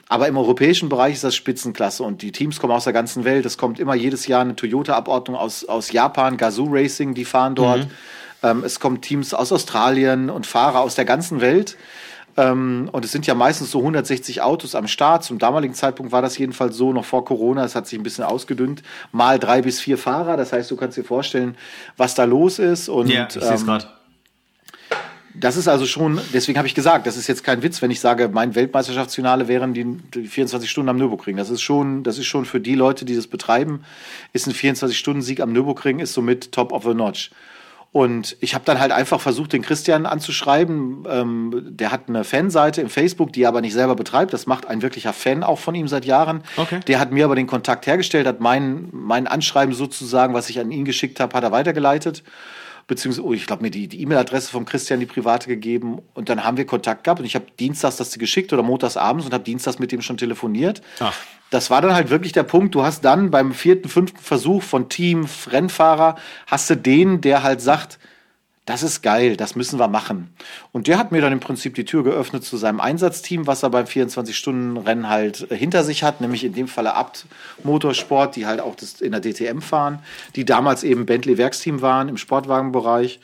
Aber im europäischen Bereich ist das Spitzenklasse und die Teams kommen aus der ganzen Welt. Es kommt immer jedes Jahr eine Toyota-Abordnung aus, aus Japan, Gazoo Racing, die fahren dort. Mhm. Ähm, es kommen Teams aus Australien und Fahrer aus der ganzen Welt. Ähm, und es sind ja meistens so 160 Autos am Start. Zum damaligen Zeitpunkt war das jedenfalls so, noch vor Corona. Es hat sich ein bisschen ausgedünnt. Mal drei bis vier Fahrer. Das heißt, du kannst dir vorstellen, was da los ist. Und, ja, ich ähm, gerade. Das ist also schon, deswegen habe ich gesagt, das ist jetzt kein Witz, wenn ich sage, mein Weltmeisterschaftsfinale wären die, die 24 Stunden am Nürburgring. Das ist schon, das ist schon für die Leute, die das betreiben, ist ein 24-Stunden-Sieg am Nürburgring, ist somit top of the notch. Und ich habe dann halt einfach versucht, den Christian anzuschreiben. Ähm, der hat eine Fanseite im Facebook, die er aber nicht selber betreibt. Das macht ein wirklicher Fan auch von ihm seit Jahren. Okay. Der hat mir aber den Kontakt hergestellt, hat mein, mein Anschreiben sozusagen, was ich an ihn geschickt habe, hat er weitergeleitet. Beziehungsweise, oh, ich glaube, mir die E-Mail-Adresse vom Christian, die private gegeben. Und dann haben wir Kontakt gehabt. Und ich habe dienstags das geschickt oder montags abends und habe dienstags mit dem schon telefoniert. Ach das war dann halt wirklich der Punkt. Du hast dann beim vierten, fünften Versuch von Team, Rennfahrer, hast du den, der halt sagt, das ist geil, das müssen wir machen. Und der hat mir dann im Prinzip die Tür geöffnet zu seinem Einsatzteam, was er beim 24-Stunden-Rennen halt äh, hinter sich hat, nämlich in dem Falle Abt Motorsport, die halt auch das in der DTM fahren, die damals eben Bentley Werksteam waren im Sportwagenbereich.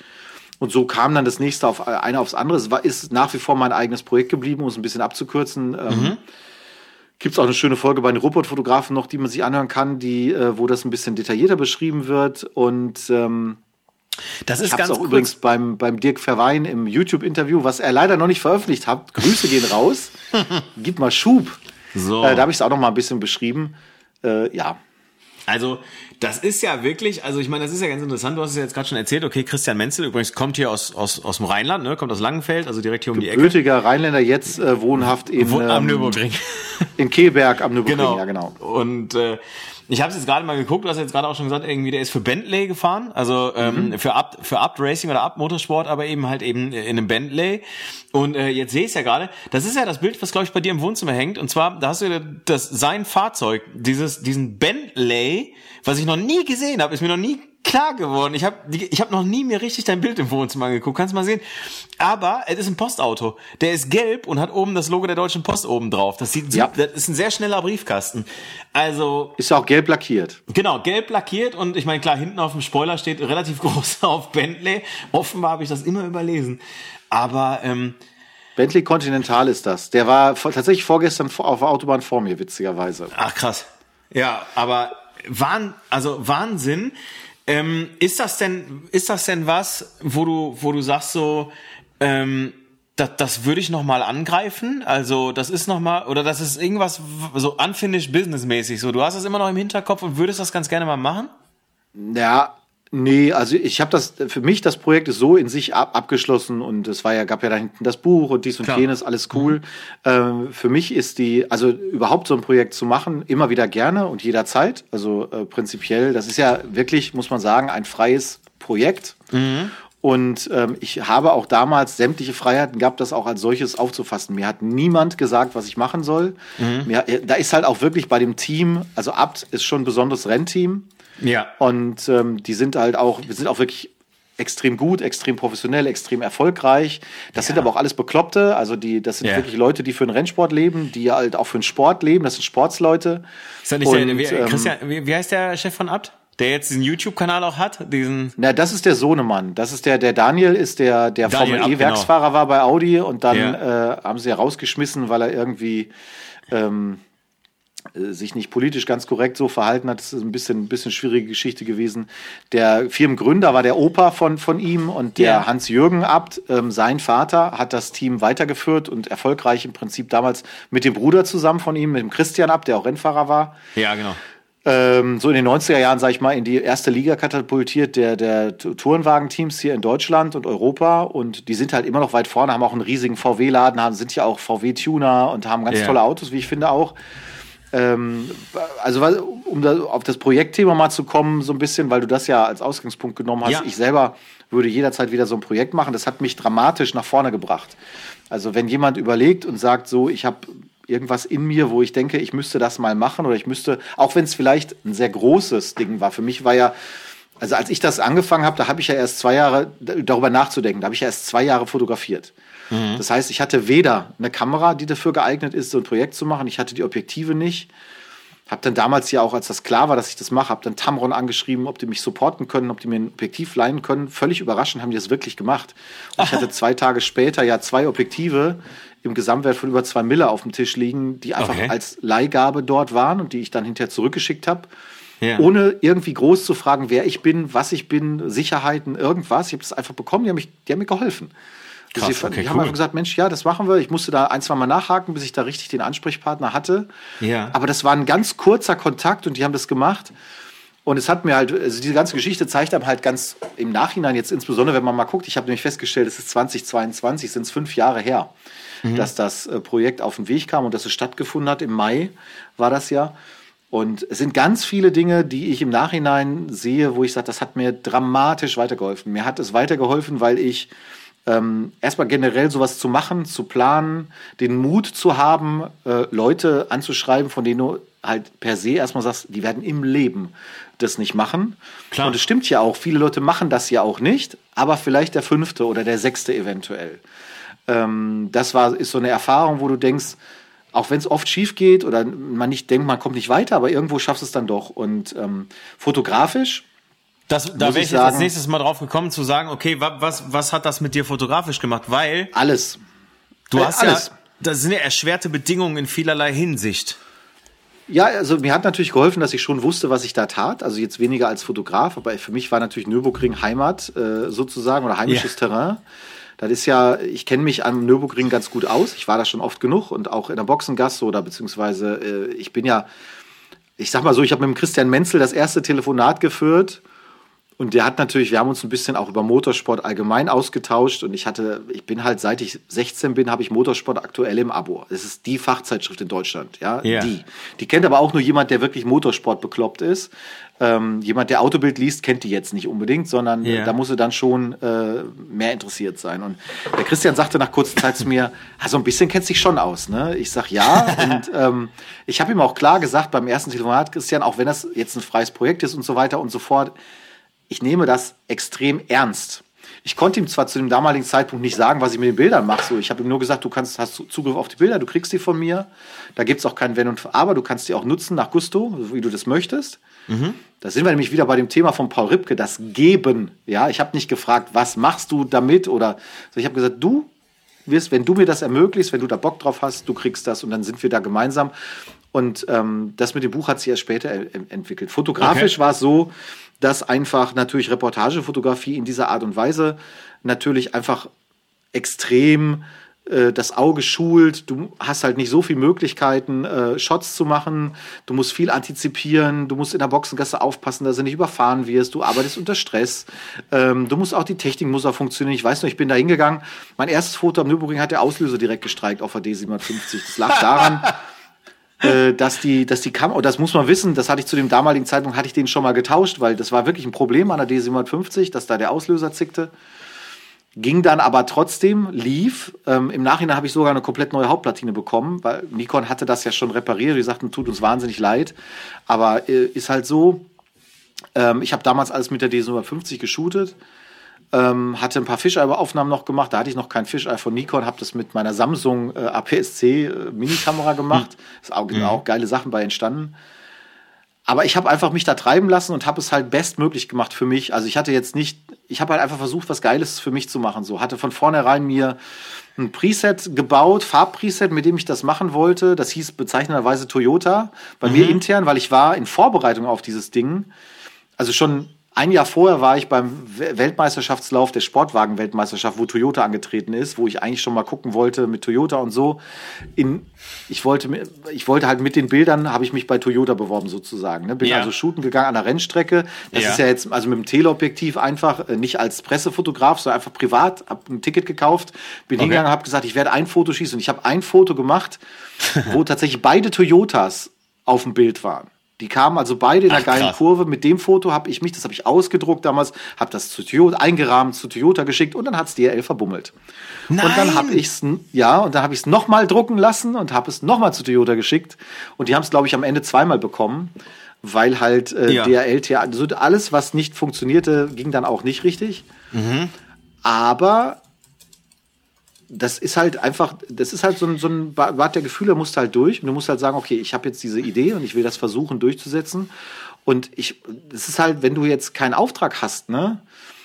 Und so kam dann das nächste auf äh, eine aufs andere. Es war, ist nach wie vor mein eigenes Projekt geblieben, um es ein bisschen abzukürzen. Ähm, mhm. Gibt es auch eine schöne Folge bei den Robotfotografen noch, die man sich anhören kann, die, äh, wo das ein bisschen detaillierter beschrieben wird. Und ähm, das ist ich ganz auch kurz. übrigens beim, beim Dirk Verwein im YouTube-Interview, was er leider noch nicht veröffentlicht hat. Grüße gehen raus. Gib mal Schub. So. Äh, da habe ich es auch noch mal ein bisschen beschrieben. Äh, ja, also, das ist ja wirklich, also ich meine, das ist ja ganz interessant. Du hast es ja jetzt gerade schon erzählt. Okay, Christian Menzel übrigens kommt hier aus, aus, aus dem Rheinland, ne? kommt aus Langenfeld, also direkt hier um die Ecke. Gebürtiger Rheinländer, jetzt äh, wohnhaft in, Wo, am ähm, Nürburgring. In Kehlberg am Nürburgring, genau. ja genau. Und äh, ich habe jetzt gerade mal geguckt, du hast jetzt gerade auch schon gesagt, irgendwie der ist für Bentley gefahren, also ähm, mhm. für Up für Up Racing oder Up Motorsport, aber eben halt eben in einem Bentley. Und äh, jetzt sehe ich ja gerade, das ist ja das Bild, was glaube ich bei dir im Wohnzimmer hängt. Und zwar, da hast du das sein Fahrzeug, dieses diesen Bentley, was ich noch nie gesehen habe, ist mir noch nie klar geworden. Ich habe ich hab noch nie mir richtig dein Bild im Wohnzimmer angeguckt. Kannst du mal sehen. Aber es ist ein Postauto. Der ist gelb und hat oben das Logo der Deutschen Post oben drauf. Das sieht ja. das ist ein sehr schneller Briefkasten. Also ist auch gelb lackiert. Genau, gelb lackiert und ich meine klar, hinten auf dem Spoiler steht relativ groß auf Bentley. Offenbar habe ich das immer überlesen. Aber ähm, Bentley Continental ist das. Der war tatsächlich vorgestern auf der Autobahn vor mir, witzigerweise. Ach krass. Ja, aber Wahn, also Wahnsinn. Ähm, ist das denn, ist das denn was, wo du, wo du sagst so, ähm, das, das würde ich noch mal angreifen. Also das ist noch mal oder das ist irgendwas so unfinished businessmäßig. So, du hast es immer noch im Hinterkopf und würdest das ganz gerne mal machen. Ja, nee, also ich habe das für mich das Projekt ist so in sich ab, abgeschlossen und es war ja gab ja da hinten das Buch und dies und Klar. jenes alles cool. Ähm, für mich ist die also überhaupt so ein Projekt zu machen immer wieder gerne und jederzeit. Also äh, prinzipiell, das ist ja wirklich muss man sagen ein freies Projekt. Und ähm, ich habe auch damals sämtliche Freiheiten gehabt, das auch als solches aufzufassen. Mir hat niemand gesagt, was ich machen soll. Mir, äh, da ist halt auch wirklich bei dem Team, also Abt ist schon ein besonderes Rennteam. Ja. Und ähm, die sind halt auch, wir sind auch wirklich extrem gut, extrem professionell, extrem erfolgreich. Das sind aber auch alles Bekloppte. Also die, das sind Ja. wirklich Leute, die für den Rennsport leben, die halt auch für den Sport leben. Das sind Sportsleute. Ist das nicht der, Und, wie, ähm, Christian, wie, wie heißt der Chef von Abt? Der jetzt diesen YouTube-Kanal auch hat? Diesen. Na, das ist der Sohnemann. Das ist der, der Daniel ist der, der Daniel Formel E-Werksfahrer war bei Audi und dann Ja. äh, haben sie ja rausgeschmissen, weil er irgendwie ähm, äh, sich nicht politisch ganz korrekt so verhalten hat. Das ist ein bisschen, ein bisschen schwierige Geschichte gewesen. Der Firmengründer war der Opa von, von ihm und der Ja. Hans-Jürgen Abt, ähm, sein Vater, hat das Team weitergeführt und erfolgreich im Prinzip damals mit dem Bruder zusammen von ihm, mit dem Christian Abt, der auch Rennfahrer war Ja, genau. ähm, so in den 90er Jahren, sag ich mal, in die erste Liga katapultiert der, der Tourenwagenteams hier in Deutschland und Europa. Und die sind halt immer noch weit vorne, haben auch einen riesigen VW-Laden, haben, sind ja auch VW-Tuner und haben ganz Ja. tolle Autos, wie ich finde auch. Ähm, also, um da auf das Projektthema mal zu kommen, so ein bisschen, weil du das ja als Ausgangspunkt genommen hast. Ja. Ich selber würde jederzeit wieder so ein Projekt machen. Das hat mich dramatisch nach vorne gebracht. Also, wenn jemand überlegt und sagt, so, ich habe irgendwas in mir, wo ich denke, ich müsste das mal machen oder ich müsste, auch wenn es vielleicht ein sehr großes Ding war. Für mich war ja, also als ich das angefangen habe, da habe ich ja erst zwei Jahre darüber nachzudenken, da habe ich ja erst zwei Jahre fotografiert. Das heißt, ich hatte weder eine Kamera, die dafür geeignet ist, so ein Projekt zu machen, ich hatte die Objektive nicht. Hab dann damals ja auch, als das klar war, dass ich das mache, hab dann Tamron angeschrieben, ob die mich supporten können, ob die mir ein Objektiv leihen können. Völlig überraschend haben die das wirklich gemacht. Und ich hatte zwei Tage später ja zwei Objektive im Gesamtwert von über zwei Mille auf dem Tisch liegen, die einfach Okay. als Leihgabe dort waren und die ich dann hinterher zurückgeschickt habe. Ja. Ohne irgendwie groß zu fragen, wer ich bin, was ich bin, Sicherheiten, irgendwas. Ich habe das einfach bekommen, die haben, mich, die haben mir geholfen. Krass, die, okay, die haben cool. einfach gesagt, Mensch, ja, das machen wir. Ich musste da ein, zwei Mal nachhaken, bis ich da richtig den Ansprechpartner hatte. Ja. Aber das war ein ganz kurzer Kontakt und die haben das gemacht. Und es hat mir halt, also diese ganze Geschichte zeigt einem halt ganz im Nachhinein jetzt insbesondere, wenn man mal guckt, ich habe nämlich festgestellt, es ist 2022, sind es fünf Jahre her, dass das äh, Projekt auf den Weg kam und dass es stattgefunden hat. Im Mai war das ja. Und es sind ganz viele Dinge, die ich im Nachhinein sehe, wo ich sage, das hat mir dramatisch weitergeholfen. Mir hat es weitergeholfen, weil ich ähm, erstmal generell sowas zu machen, zu planen, den Mut zu haben, äh, Leute anzuschreiben, von denen du halt per se erstmal sagst, die werden im Leben das nicht machen. Klar. Und es stimmt ja auch, viele Leute machen das ja auch nicht, aber vielleicht der fünfte oder der sechste eventuell. Ähm, das war, ist so eine Erfahrung, wo du denkst, auch wenn es oft schief geht oder man nicht denkt, man kommt nicht weiter, aber irgendwo schaffst du es dann doch. Und ähm, fotografisch, Das, da wäre ich ich jetzt als sagen- nächstes mal drauf gekommen zu sagen, okay, wa, was, was hat das mit dir fotografisch gemacht? Weil alles. du Äh, hast alles. ja, das sind ja erschwerte Bedingungen in vielerlei Hinsicht. Ja, also mir hat natürlich geholfen, dass ich schon wusste, was ich da tat. Also jetzt weniger als Fotograf, aber für mich war natürlich Nürburgring Heimat äh, sozusagen oder heimisches Ja. Terrain. Das ist ja, ich kenne mich am Nürburgring ganz gut aus. Ich war da schon oft genug und auch in der Boxengasse oder beziehungsweise äh, ich bin ja, ich sag mal so, ich habe mit dem Christian Menzel das erste Telefonat geführt und der hat natürlich, wir haben uns ein bisschen auch über Motorsport allgemein ausgetauscht und ich hatte, ich bin halt, seit ich 16 bin, habe ich Motorsport aktuell im Abo. Das ist die Fachzeitschrift in Deutschland, ja, Ja. die. Die kennt aber auch nur jemand, der wirklich Motorsport bekloppt ist. Ähm, jemand, der Autobild liest, kennt die jetzt nicht unbedingt, sondern Ja. äh, da muss er dann schon äh, mehr interessiert sein. Und der Christian sagte nach kurzer Zeit zu mir, ah, so ein bisschen kennst dich schon aus, ne? Ich sag ja und ähm, ich habe ihm auch klar gesagt beim ersten Telefonat, Christian, auch wenn das jetzt ein freies Projekt ist und so weiter und so fort, ich nehme das extrem ernst. Ich konnte ihm zwar zu dem damaligen Zeitpunkt nicht sagen, was ich mit den Bildern mache. So, ich habe ihm nur gesagt, du kannst, hast Zugriff auf die Bilder, du kriegst die von mir. Da gibt's auch kein Wenn und Aber, du kannst die auch nutzen nach Gusto, wie du das möchtest. Da sind wir nämlich wieder bei dem Thema von Paul Ripke, das Geben. Ja, ich habe nicht gefragt, was machst du damit oder so, ich habe gesagt, du wirst, wenn du mir das ermöglicht, wenn du da Bock drauf hast, du kriegst das und dann sind wir da gemeinsam. Und ähm, das mit dem Buch hat sich erst später entwickelt. Fotografisch okay. war es so, dass einfach natürlich Reportagefotografie in dieser Art und Weise natürlich einfach extrem äh, das Auge schult. Du hast halt nicht so viele Möglichkeiten, äh, Shots zu machen. Du musst viel antizipieren. Du musst in der Boxengasse aufpassen, dass du nicht überfahren wirst. Du arbeitest unter Stress. Ähm, du musst auch, die Technik muss auch funktionieren. Ich weiß noch, ich bin da hingegangen. Mein erstes Foto am Nürburgring hat der Auslöser direkt gestreikt auf der D750. Das lag daran, äh, dass die, dass die Kamera, das muss man wissen, das hatte ich zu dem damaligen Zeitpunkt, hatte ich den schon mal getauscht, weil das war wirklich ein Problem an der D750, dass da der Auslöser zickte. Ging dann aber trotzdem, lief. Ähm, Im Nachhinein habe ich sogar eine komplett neue Hauptplatine bekommen, weil Nikon hatte das ja schon repariert. Die sagten, tut uns wahnsinnig leid. Aber äh, ist halt so, ähm, ich habe damals alles mit der D750 geshootet. Ähm, hatte ein paar Fischei-Aufnahmen noch gemacht. Da hatte ich noch kein Fischei von Nikon, habe das mit meiner Samsung äh, APS-C äh, Minikamera gemacht. Hm. Ist auch, mhm. auch geile Sachen bei entstanden. Aber ich habe einfach mich da treiben lassen und habe es halt bestmöglich gemacht für mich. Also ich hatte jetzt nicht, ich habe halt einfach versucht, was Geiles für mich zu machen. So hatte von vornherein mir ein Preset gebaut, Farbpreset, mit dem ich das machen wollte. Das hieß bezeichnenderweise Toyota bei mhm. mir intern, weil ich war in Vorbereitung auf dieses Ding. Also schon ein Jahr vorher war ich beim Weltmeisterschaftslauf der Sportwagen-Weltmeisterschaft, wo Toyota angetreten ist, wo ich eigentlich schon mal gucken wollte mit Toyota und so. In, ich, wollte, ich wollte halt mit den Bildern, habe ich mich bei Toyota beworben sozusagen. Ne? Bin ja. also shooten gegangen an der Rennstrecke. Das ja. ist ja jetzt also mit dem Teleobjektiv einfach, äh, nicht als Pressefotograf, sondern einfach privat, habe ein Ticket gekauft, bin okay. hingegangen, habe gesagt, ich werde ein Foto schießen. Und ich habe ein Foto gemacht, wo tatsächlich beide Toyotas auf dem Bild waren. Die kamen also beide in einer Ach, geilen krass. Kurve. Mit dem Foto habe ich mich, das habe ich ausgedruckt damals, habe das zu Toyota, eingerahmt zu Toyota geschickt und dann hat es DRL verbummelt. Nein. Und dann habe ich es, ja, und dann habe ich es nochmal drucken lassen und habe es nochmal zu Toyota geschickt. Und die haben es, glaube ich, am Ende zweimal bekommen, weil halt äh, ja. DRL, also alles, was nicht funktionierte, ging dann auch nicht richtig. Mhm. Aber das ist halt einfach, das ist halt so ein, so ein Bad der Gefühle, musst halt durch und du musst halt sagen, okay, ich habe jetzt diese Idee und ich will das versuchen durchzusetzen. Und ich, es ist halt, wenn du jetzt keinen Auftrag hast, ne,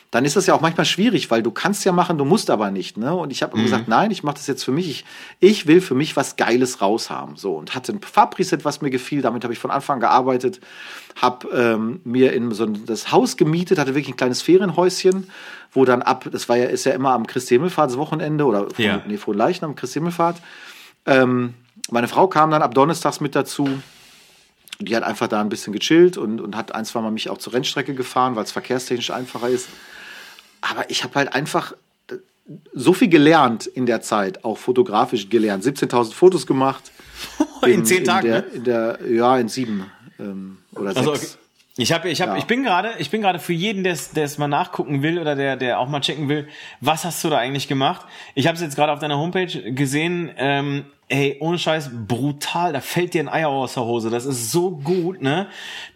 dann ist das ja auch manchmal schwierig, weil du kannst ja machen, du musst aber nicht. Ne? Und ich habe mhm. gesagt, nein, ich mache das jetzt für mich. Ich, ich will für mich was Geiles raushaben. So und hatte ein Farbpreset, was mir gefiel. Damit habe ich von Anfang an gearbeitet. Habe ähm, mir in so ein, das Haus gemietet, hatte wirklich ein kleines Ferienhäuschen, wo dann ab, das war ja ist ja immer am Christi Himmelfahrtswochenende oder von, ja. nee, vor Leichen am Christi Himmelfahrt. Ähm, meine Frau kam dann ab Donnerstags mit dazu die hat einfach da ein bisschen gechillt und, und hat ein, zwei Mal mich auch zur Rennstrecke gefahren, weil es verkehrstechnisch einfacher ist aber ich habe halt einfach äh, so viel gelernt in der Zeit, auch fotografisch gelernt. 17.000 Fotos gemacht. in, in zehn Tagen? In der, in der, ja, in sieben ähm, oder also, sechs. Okay. Ich habe, ich habe, ja. ich bin gerade, ich bin gerade für jeden, der es mal nachgucken will oder der, der auch mal checken will, was hast du da eigentlich gemacht? Ich habe es jetzt gerade auf deiner Homepage gesehen. Ähm, ey, ohne Scheiß, brutal. Da fällt dir ein Eier aus der Hose. Das ist so gut, ne?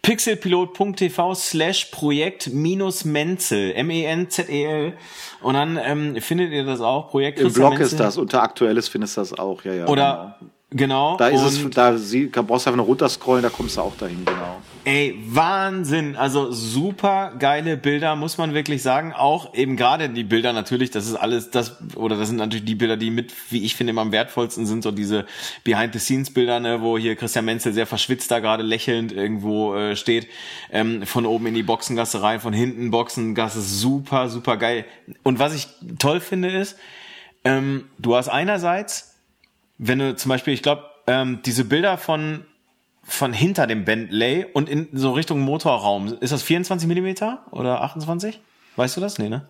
Pixelpilot.tv slash Projekt minus Menzel, M-E-N-Z-E-L. Und dann ähm, findet ihr das auch. Projekt Im Blog Menzel. ist das. Unter Aktuelles findest du das auch. Ja, ja. Oder genau. Genau. Da ist es, da sie, brauchst du einfach nur runterscrollen, da kommst du auch dahin, genau. Ey, Wahnsinn. Also super geile Bilder, muss man wirklich sagen. Auch eben gerade die Bilder natürlich, das ist alles das, oder das sind natürlich die Bilder, die mit, wie ich finde, immer am wertvollsten sind, so diese Behind-the-Scenes-Bilder, ne, wo hier Christian Menzel sehr verschwitzt da gerade lächelnd irgendwo äh, steht, ähm, von oben in die Boxengasse rein, von hinten Boxengasse, super, super geil. Und was ich toll finde ist, ähm, du hast einerseits wenn du zum Beispiel, ich glaube, ähm, diese Bilder von von hinter dem Bentley und in so Richtung Motorraum, ist das 24 Millimeter oder 28? Weißt du das? Nee, ne?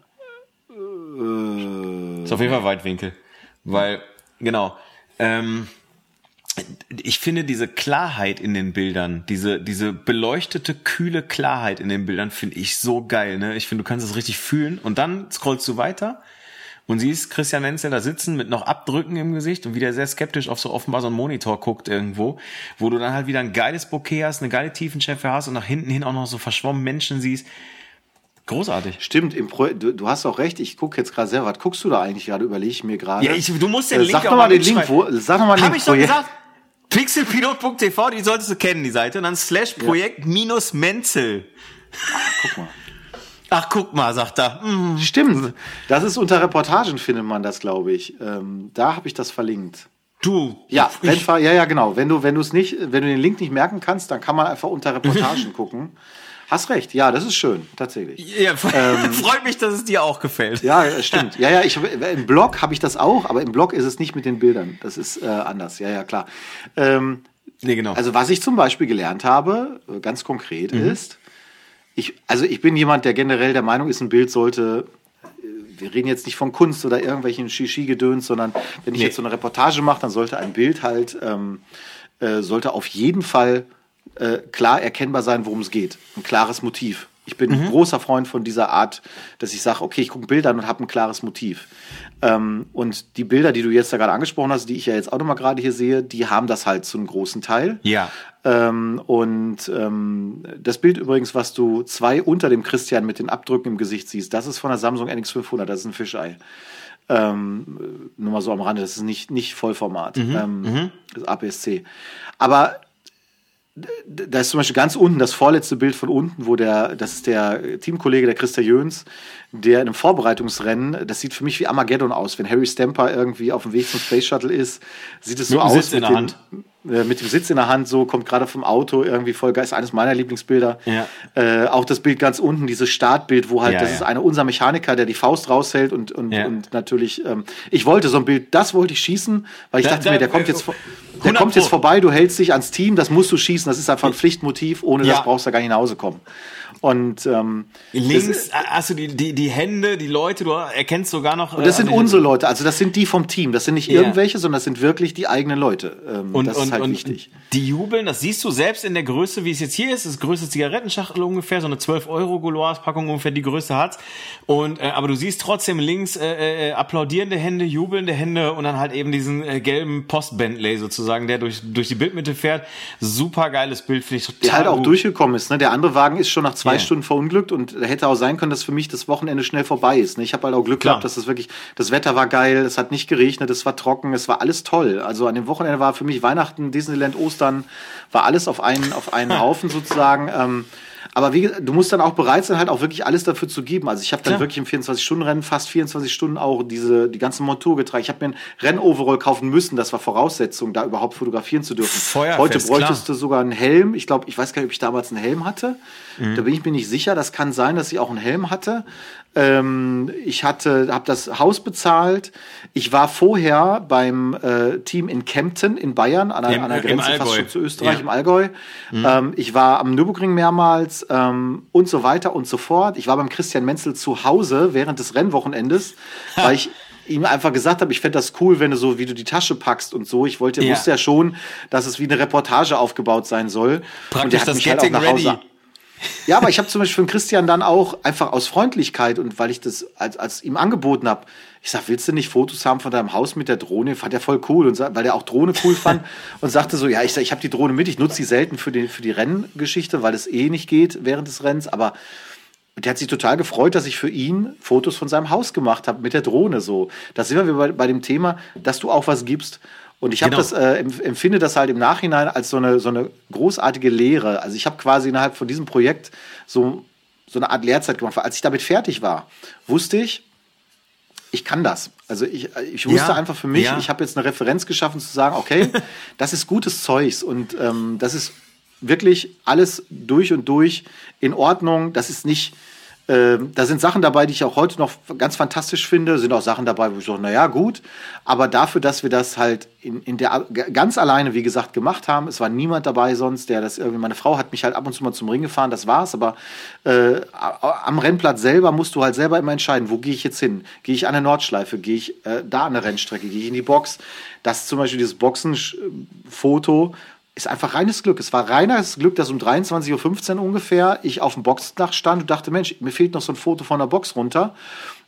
Äh, ist auf jeden Fall Weitwinkel. Weil, genau. Ähm, ich finde diese Klarheit in den Bildern, diese, diese beleuchtete, kühle Klarheit in den Bildern finde ich so geil, ne? Ich finde, du kannst es richtig fühlen und dann scrollst du weiter und siehst Christian Menzel da sitzen mit noch Abdrücken im Gesicht und wieder sehr skeptisch auf so offenbar so einen Monitor guckt irgendwo, wo du dann halt wieder ein geiles Bouquet hast, eine geile Tiefenschärfe hast und nach hinten hin auch noch so verschwommen Menschen siehst. Großartig. Stimmt, im Pro du, du hast auch recht, ich gucke jetzt gerade sehr, was guckst du da eigentlich gerade, überlege ich mir gerade. Ja, ich, du musst den Link sag auch mal den Link, wo, sag doch mal den Hab ich doch gesagt, pixelpilot.tv, die solltest du kennen, die Seite, und dann slash Projekt minus Menzel. Ah, guck mal. Ach, guck mal, sagt er. Mm. Stimmt. Das ist unter Reportagen findet man das, glaube ich. Ähm, da habe ich das verlinkt. Du. Ja, Rennfahr, ja, ja, genau. Wenn du, wenn du es nicht, wenn du den Link nicht merken kannst, dann kann man einfach unter Reportagen gucken. Hast recht, ja, das ist schön, tatsächlich. Ja, ähm, freut mich, dass es dir auch gefällt. Ja, stimmt. Ja, ja, ich, im Blog habe ich das auch, aber im Blog ist es nicht mit den Bildern. Das ist äh, anders, ja, ja, klar. Ähm, nee, genau. Also was ich zum Beispiel gelernt habe, äh, ganz konkret mhm. ist, ich, also ich bin jemand, der generell der Meinung ist, ein Bild sollte äh, wir reden jetzt nicht von Kunst oder irgendwelchen Shishi-Gedöns, sondern wenn ich nee. jetzt so eine Reportage mache, dann sollte ein Bild halt, ähm, äh, sollte auf jeden Fall äh, klar erkennbar sein, worum es geht. Ein klares Motiv. Ich bin mhm. ein großer Freund von dieser Art, dass ich sage, okay, ich gucke Bilder an und habe ein klares Motiv. Ähm, und die Bilder, die du jetzt da gerade angesprochen hast, die ich ja jetzt auch nochmal gerade hier sehe, die haben das halt zu einem großen Teil. Ja. Ähm, und ähm, das Bild übrigens, was du zwei unter dem Christian mit den Abdrücken im Gesicht siehst, das ist von der Samsung NX500, das ist ein Fischei. Ähm, nur mal so am Rande, das ist nicht, nicht Vollformat, mhm. ähm, mhm. das APS-C. Aber da ist zum Beispiel ganz unten das vorletzte Bild von unten, wo der, das ist der Teamkollege, der Christa Jöns, der in einem Vorbereitungsrennen, das sieht für mich wie Armageddon aus, wenn Harry Stamper irgendwie auf dem Weg zum Space Shuttle ist, sieht es so aus Sitz mit, dem, äh, mit dem Sitz in der Hand, so kommt gerade vom Auto irgendwie voll geil, ist eines meiner Lieblingsbilder. Ja. Äh, auch das Bild ganz unten, dieses Startbild, wo halt, ja, das ja. ist einer unser Mechaniker, der die Faust raushält und, und, und natürlich, ähm, ich wollte so ein Bild, das wollte ich schießen, weil ich da, dachte da, mir, der kommt jetzt, der kommt jetzt vorbei, du hältst dich ans Team, das musst du schießen, das ist einfach ein Pflichtmotiv, ohne das brauchst du gar nicht nach Hause kommen. Und ähm, links hast du die, die, die Hände, die Leute, du erkennst sogar noch. Und das äh, sind unsere Leute, also das sind die vom Team. Das sind nicht yeah. irgendwelche, sondern das sind wirklich die eigenen Leute. Ähm, und, das und, ist halt und wichtig. Die jubeln, das siehst du selbst in der Größe, wie es jetzt hier ist. Das größte Zigarettenschachtel ungefähr, so eine 12 Euro Gouloirs-Packung ungefähr die Größe hat. Und äh, aber du siehst trotzdem links äh, äh, applaudierende Hände, jubelnde Hände und dann halt eben diesen äh, gelben Post-Bentley sozusagen, der durch durch die Bildmitte fährt. Super geiles Bild, finde ich total. Der halt auch gut. durchgekommen ist. Ne? Der andere Wagen ist schon nach zwei yeah. Stunden verunglückt und hätte auch sein können, dass für mich das Wochenende schnell vorbei ist. Ne? Ich habe halt auch Glück Klar. gehabt, dass das wirklich, das Wetter war geil, es hat nicht geregnet, es war trocken, es war alles toll. Also an dem Wochenende war für mich Weihnachten, Disneyland, Ostern, war alles auf einen, auf einen Haufen sozusagen. Ähm, aber wie du musst dann auch bereit sein, halt auch wirklich alles dafür zu geben. Also ich habe dann Klar. wirklich im 24-Stunden-Rennen fast 24 Stunden auch diese die ganze Montur getragen. Ich habe mir ein Rennoverall kaufen müssen. Das war Voraussetzung, da überhaupt fotografieren zu dürfen. Feuerfest, Heute bräuchtest klar. du sogar einen Helm. Ich glaube, ich weiß gar nicht, ob ich damals einen Helm hatte. Mhm. Da bin ich mir nicht sicher. Das kann sein, dass ich auch einen Helm hatte. Ähm, ich hatte, habe das Haus bezahlt. Ich war vorher beim äh, Team in Kempten in Bayern an, Im, an der Grenze fast schon zu Österreich ja. im Allgäu. Mhm. Ähm, ich war am Nürburgring mehrmals ähm, und so weiter und so fort. Ich war beim Christian Menzel zu Hause während des Rennwochenendes, weil ich ihm einfach gesagt habe, ich fände das cool, wenn du so, wie du die Tasche packst und so. Ich wollte, ja. wusste ja schon, dass es wie eine Reportage aufgebaut sein soll. Praktisch und der hat das mich Getting halt auch nach Hause ready. Ja, aber ich habe zum Beispiel von Christian dann auch einfach aus Freundlichkeit und weil ich das als, als ihm angeboten habe, ich sag, willst du nicht Fotos haben von deinem Haus mit der Drohne? Fand er voll cool und weil er auch Drohne cool fand und sagte so, ja, ich, ich habe die Drohne mit, ich nutze sie selten für die, für die Renngeschichte, weil es eh nicht geht während des Rennens, aber der hat sich total gefreut, dass ich für ihn Fotos von seinem Haus gemacht habe mit der Drohne so. Da sind wir bei, bei dem Thema, dass du auch was gibst. Und ich habe genau. das äh, empfinde das halt im Nachhinein als so eine so eine großartige Lehre. Also ich habe quasi innerhalb von diesem Projekt so so eine Art Lehrzeit gemacht. Als ich damit fertig war, wusste ich, ich kann das. Also ich, ich wusste ja, einfach für mich, ja. ich habe jetzt eine Referenz geschaffen zu sagen, okay, das ist gutes Zeugs und ähm, das ist wirklich alles durch und durch in Ordnung. Das ist nicht ähm, da sind Sachen dabei, die ich auch heute noch ganz fantastisch finde. Sind auch Sachen dabei, wo ich so, naja, gut. Aber dafür, dass wir das halt in, in der ganz alleine, wie gesagt, gemacht haben, es war niemand dabei sonst, der das irgendwie, meine Frau hat mich halt ab und zu mal zum Ring gefahren, das war's. Aber äh, am Rennplatz selber musst du halt selber immer entscheiden, wo gehe ich jetzt hin? Gehe ich an eine Nordschleife? Gehe ich äh, da an eine Rennstrecke? Gehe ich in die Box? Das zum Beispiel dieses Boxenfoto ist einfach reines Glück. Es war reines Glück, dass um 23.15 Uhr ungefähr ich auf dem Boxdach stand und dachte, Mensch, mir fehlt noch so ein Foto von der Box runter.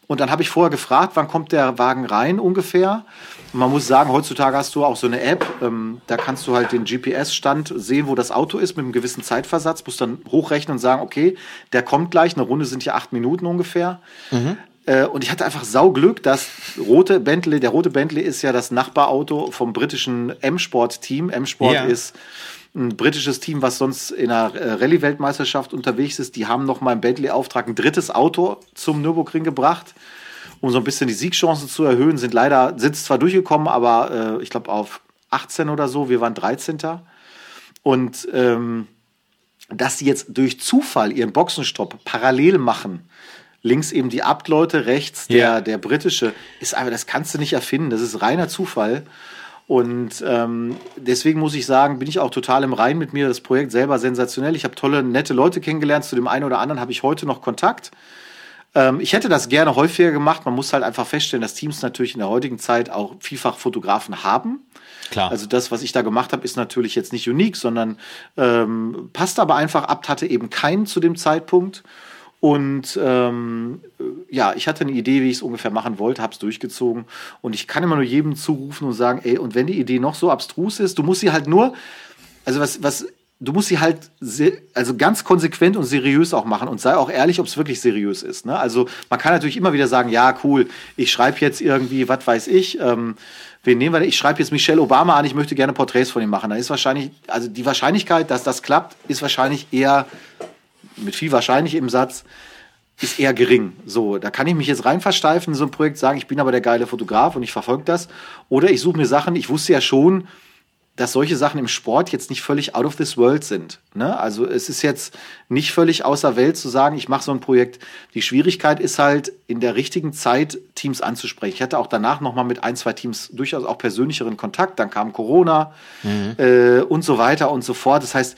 Und dann habe ich vorher gefragt, wann kommt der Wagen rein ungefähr. Und man muss sagen, heutzutage hast du auch so eine App, ähm, da kannst du halt den GPS-Stand sehen, wo das Auto ist, mit einem gewissen Zeitversatz, musst dann hochrechnen und sagen, okay, der kommt gleich, eine Runde sind ja acht Minuten ungefähr. Mhm. Äh, und ich hatte einfach Sauglück, dass rote Bentley, der rote Bentley ist ja das Nachbarauto vom britischen M-Sport-Team. M-Sport Ja. ist ein britisches Team, was sonst in einer äh, Rallye-Weltmeisterschaft unterwegs ist. Die haben noch mal im Bentley-Auftrag ein drittes Auto zum Nürburgring gebracht, um so ein bisschen die Siegchancen zu erhöhen. Sind leider, sind zwar durchgekommen, aber äh, ich glaube auf 18 oder so. Wir waren 13. Und ähm, dass sie jetzt durch Zufall ihren Boxenstopp parallel machen, links eben die Abtleute, rechts der, Ja. der britische, ist einfach, das kannst du nicht erfinden. Das ist reiner Zufall. Und ähm, deswegen muss ich sagen, bin ich auch total im Rein mit mir. Das Projekt selber sensationell. Ich habe tolle, nette Leute kennengelernt. Zu dem einen oder anderen habe ich heute noch Kontakt. Ähm, ich hätte das gerne häufiger gemacht. Man muss halt einfach feststellen, dass Teams natürlich in der heutigen Zeit auch vielfach Fotografen haben. Klar. Also das, was ich da gemacht habe, ist natürlich jetzt nicht unique, sondern ähm, passt aber einfach ab, hatte eben keinen zu dem Zeitpunkt. Und ähm, äh, ja, ich hatte eine Idee, wie ich es ungefähr machen wollte, habe es durchgezogen. Und ich kann immer nur jedem zurufen und sagen, ey, und wenn die Idee noch so abstrus ist, du musst sie halt nur, also was, was, du musst sie halt also ganz konsequent und seriös auch machen und sei auch ehrlich, ob es wirklich seriös ist. Ne? Also man kann natürlich immer wieder sagen, ja, cool, ich schreibe jetzt irgendwie, was weiß ich, ähm, wen nehmen wir denn? Ich schreibe jetzt Michelle Obama an, ich möchte gerne Porträts von ihm machen. Da ist wahrscheinlich, also die Wahrscheinlichkeit, dass das klappt, ist wahrscheinlich eher mit viel wahrscheinlich im Satz, ist eher gering. So, da kann ich mich jetzt rein versteifen in so ein Projekt, sagen, ich bin aber der geile Fotograf und ich verfolge das. Oder ich suche mir Sachen, ich wusste ja schon, dass solche Sachen im Sport jetzt nicht völlig out of this world sind. Ne? Also es ist jetzt nicht völlig außer Welt zu sagen, ich mache so ein Projekt. Die Schwierigkeit ist halt, in der richtigen Zeit Teams anzusprechen. Ich hatte auch danach noch mal mit ein, zwei Teams durchaus auch persönlicheren Kontakt. Dann kam Corona äh, und so weiter und so fort. Das heißt,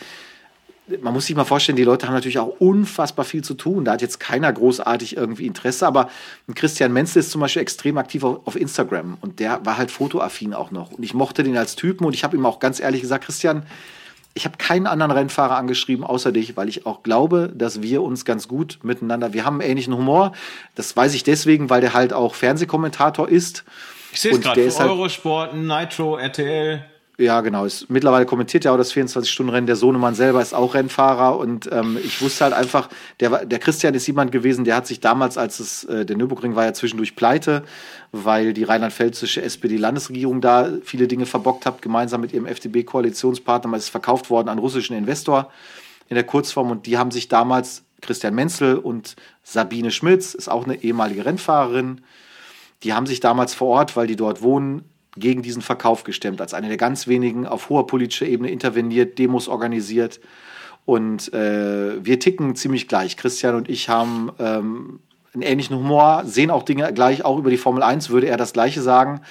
man muss sich mal vorstellen, die Leute haben natürlich auch unfassbar viel zu tun. Da hat jetzt keiner großartig irgendwie Interesse, aber Christian Menzel ist zum Beispiel extrem aktiv auf, auf Instagram und der war halt fotoaffin auch noch. Und ich mochte den als Typen und ich habe ihm auch ganz ehrlich gesagt, Christian, ich habe keinen anderen Rennfahrer angeschrieben außer dich, weil ich auch glaube, dass wir uns ganz gut miteinander, wir haben einen ähnlichen Humor. Das weiß ich deswegen, weil der halt auch Fernsehkommentator ist. ich sehe es gerade. der ist halt- Eurosport, Nitro, RTL. Ja, genau. Ist, mittlerweile kommentiert ja auch das 24-Stunden-Rennen. Der Sohnemann selber ist auch Rennfahrer. Und ähm, ich wusste halt einfach, der, der Christian ist jemand gewesen, der hat sich damals, als es äh, der Nürburgring war ja zwischendurch pleite, weil die rheinland-pfälzische SPD-Landesregierung da viele Dinge verbockt hat, gemeinsam mit ihrem FDP-Koalitionspartner. Man ist verkauft worden an russischen Investor in der Kurzform. Und die haben sich damals, Christian Menzel und Sabine Schmitz, ist auch eine ehemalige Rennfahrerin, die haben sich damals vor Ort, weil die dort wohnen, gegen diesen Verkauf gestemmt, als eine der ganz wenigen auf hoher politischer Ebene interveniert, Demos organisiert. Und äh, wir ticken ziemlich gleich. Christian und ich haben ähm, einen ähnlichen Humor, sehen auch Dinge gleich, auch über die Formel 1 würde er das Gleiche sagen.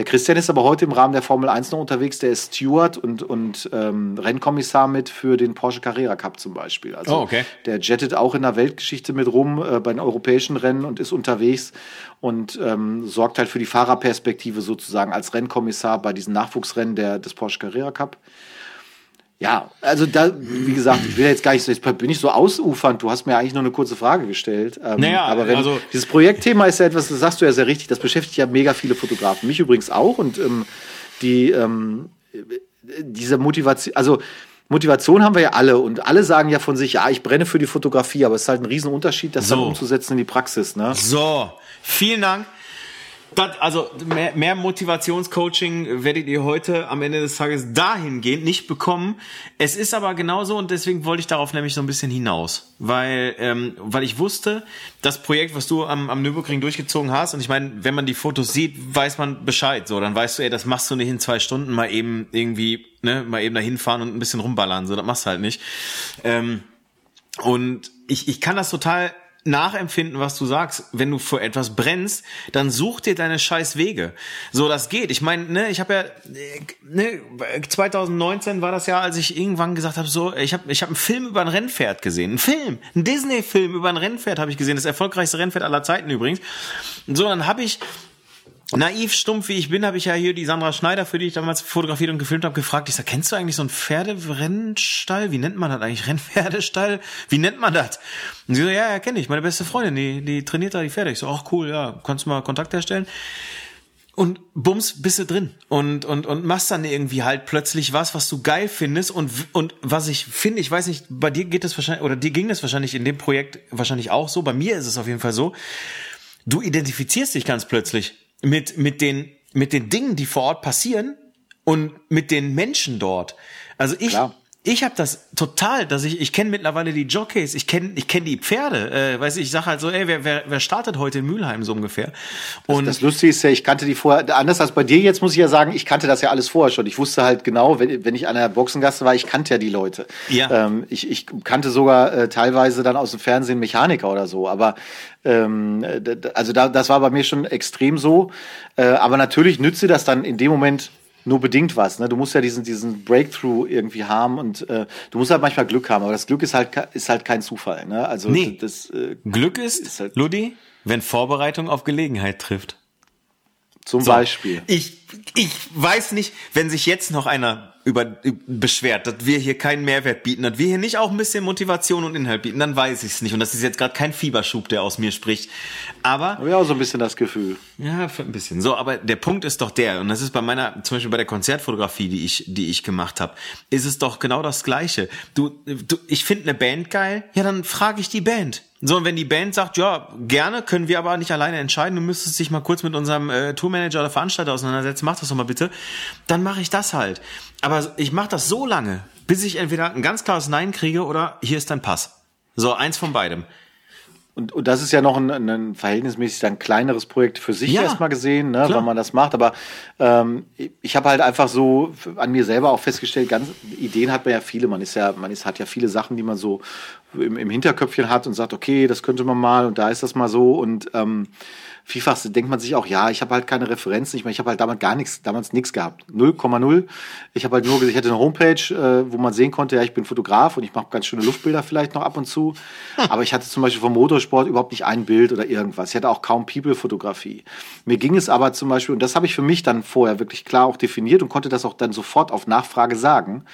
Der Christian ist aber heute im Rahmen der Formel 1 noch unterwegs. Der ist Steward und, und ähm, Rennkommissar mit für den Porsche Carrera Cup zum Beispiel. Also Oh, okay. der jettet auch in der Weltgeschichte mit rum äh, bei den europäischen Rennen und ist unterwegs und ähm, sorgt halt für die Fahrerperspektive sozusagen als Rennkommissar bei diesen Nachwuchsrennen der, des Porsche Carrera Cup. Ja, also da, wie gesagt, ich will jetzt gar nicht so, jetzt bin ich so ausufernd. Du hast mir eigentlich nur eine kurze Frage gestellt. Ähm, Naja, aber wenn, also- dieses Projektthema ist ja etwas, das sagst du ja sehr richtig, das beschäftigt ja mega viele Fotografen. Mich übrigens auch und ähm, die, ähm, diese Motivation, also Motivation haben wir ja alle und alle sagen ja von sich, ja, ich brenne für die Fotografie, aber es ist halt ein Riesenunterschied, das dann So. umzusetzen in die Praxis. Ne? So, vielen Dank. Das, also mehr, mehr Motivationscoaching werdet ihr heute am Ende des Tages dahingehend nicht bekommen. Es ist aber genauso und deswegen wollte ich darauf nämlich so ein bisschen hinaus, weil ähm, weil ich wusste, das Projekt, was du am, am Nürburgring durchgezogen hast und ich meine, wenn man die Fotos sieht, weiß man Bescheid. So, dann weißt du, ey, das machst du nicht in zwei Stunden mal eben irgendwie, ne, mal eben dahin fahren und ein bisschen rumballern. So, das machst du halt nicht. Ähm, und ich, ich kann das total nachempfinden, was du sagst. Wenn du vor etwas brennst, dann such dir deine scheiß Wege. So, das geht. Ich meine, ne, ich habe ja, ne, 2019 war das ja, als ich irgendwann gesagt habe, so, ich habe ich hab einen Film über ein Rennpferd gesehen. Einen Film, einen Disney-Film über ein Rennpferd habe ich gesehen. Das erfolgreichste Rennpferd aller Zeiten übrigens. So, dann habe ich naiv stumpf wie ich bin, habe ich ja hier die Sandra Schneider, für die ich damals fotografiert und gefilmt habe, gefragt. Ich sag, kennst du eigentlich so einen Pferderennstall? Wie nennt man das eigentlich? Rennpferdestall? Wie nennt man das? Und sie so, ja, ja, kenne ich. Meine beste Freundin, die, die trainiert da die Pferde. Ich so, ach cool, ja, kannst du mal Kontakt herstellen? Und bums, bist du drin. Und, und, und machst dann irgendwie halt plötzlich was, was du geil findest. Und, und was ich finde, ich weiß nicht, bei dir geht es wahrscheinlich, oder dir ging das wahrscheinlich in dem Projekt wahrscheinlich auch so. Bei mir ist es auf jeden Fall so du identifizierst dich ganz plötzlich mit, mit den, mit den Dingen, die vor Ort passieren und mit den Menschen dort. Also ich, Klar. Ich habe das total, dass ich, ich kenne mittlerweile die Jockeys, ich kenne ich kenn die Pferde. Äh, weiß ich, ich sag halt so, ey, wer, wer, wer startet heute in Mülheim so ungefähr? Und Das Lustige ist ja, ich kannte die vorher, anders als bei dir jetzt, muss ich ja sagen, ich kannte das ja alles vorher schon. Ich wusste halt genau, wenn, wenn ich an der Boxengasse war, ich kannte ja die Leute. Ja. Ähm, ich, ich kannte sogar äh, teilweise dann aus dem Fernsehen Mechaniker oder so. Aber ähm, d- also da, das war bei mir schon extrem so. Äh, aber natürlich nützt dir das dann in dem Moment nur bedingt was. Ne? Du musst ja diesen, diesen Breakthrough irgendwie haben und äh, du musst halt manchmal Glück haben, aber das Glück ist halt, ist halt kein Zufall. Ne? Also Nee. das äh, Glück ist, Ist halt- Ludi, wenn Vorbereitung auf Gelegenheit trifft. zum So. Beispiel. Ich, ich weiß nicht, wenn sich jetzt noch einer über, beschwert, dass wir hier keinen Mehrwert bieten, dass wir hier nicht auch ein bisschen Motivation und Inhalt bieten, dann weiß ich es nicht. Und das ist jetzt gerade kein Fieberschub, der aus mir spricht. Aber Habe ich auch so ein bisschen das Gefühl. ja, ein bisschen. So, aber der Punkt ist doch der, und das ist bei meiner, zum Beispiel bei der Konzertfotografie, die ich, die ich gemacht habe, ist es doch genau das Gleiche. Du, du ich finde eine Band geil, ja, dann frage ich die Band. So, und wenn die Band sagt, ja, gerne, können wir aber nicht alleine entscheiden, du müsstest dich mal kurz mit unserem äh, Tourmanager oder Veranstalter auseinandersetzen, mach das doch mal bitte, dann mache ich das halt. Aber ich mache das so lange, bis ich entweder ein ganz klares Nein kriege oder hier ist dein Pass. So, eins von beidem. Und, und das ist ja noch ein, ein verhältnismäßig dann kleineres Projekt für sich Ja, erstmal gesehen, ne, wenn man das macht. Aber ähm, ich, habe halt einfach so an mir selber auch festgestellt, ganz Ideen hat man ja viele. Man ist ja, man ist, hat ja viele Sachen, die man so im, im Hinterköpfchen hat und sagt, okay, das könnte man mal und da ist das mal so. Und ähm, vielfach denkt man sich auch, ja, ich habe halt keine Referenzen. Ich meine, ich habe halt damals gar nichts, damals nichts gehabt. 0,0. Ich habe halt nur, ich hatte eine Homepage, äh, wo man sehen konnte, ja, ich bin Fotograf und ich mache ganz schöne Luftbilder vielleicht noch ab und zu. Aber ich hatte zum Beispiel vom Motorsport überhaupt nicht ein Bild oder irgendwas. Ich hatte auch kaum People-Fotografie. Mir ging es aber zum Beispiel, und das habe ich für mich dann vorher wirklich klar auch definiert und konnte das auch dann sofort auf Nachfrage sagen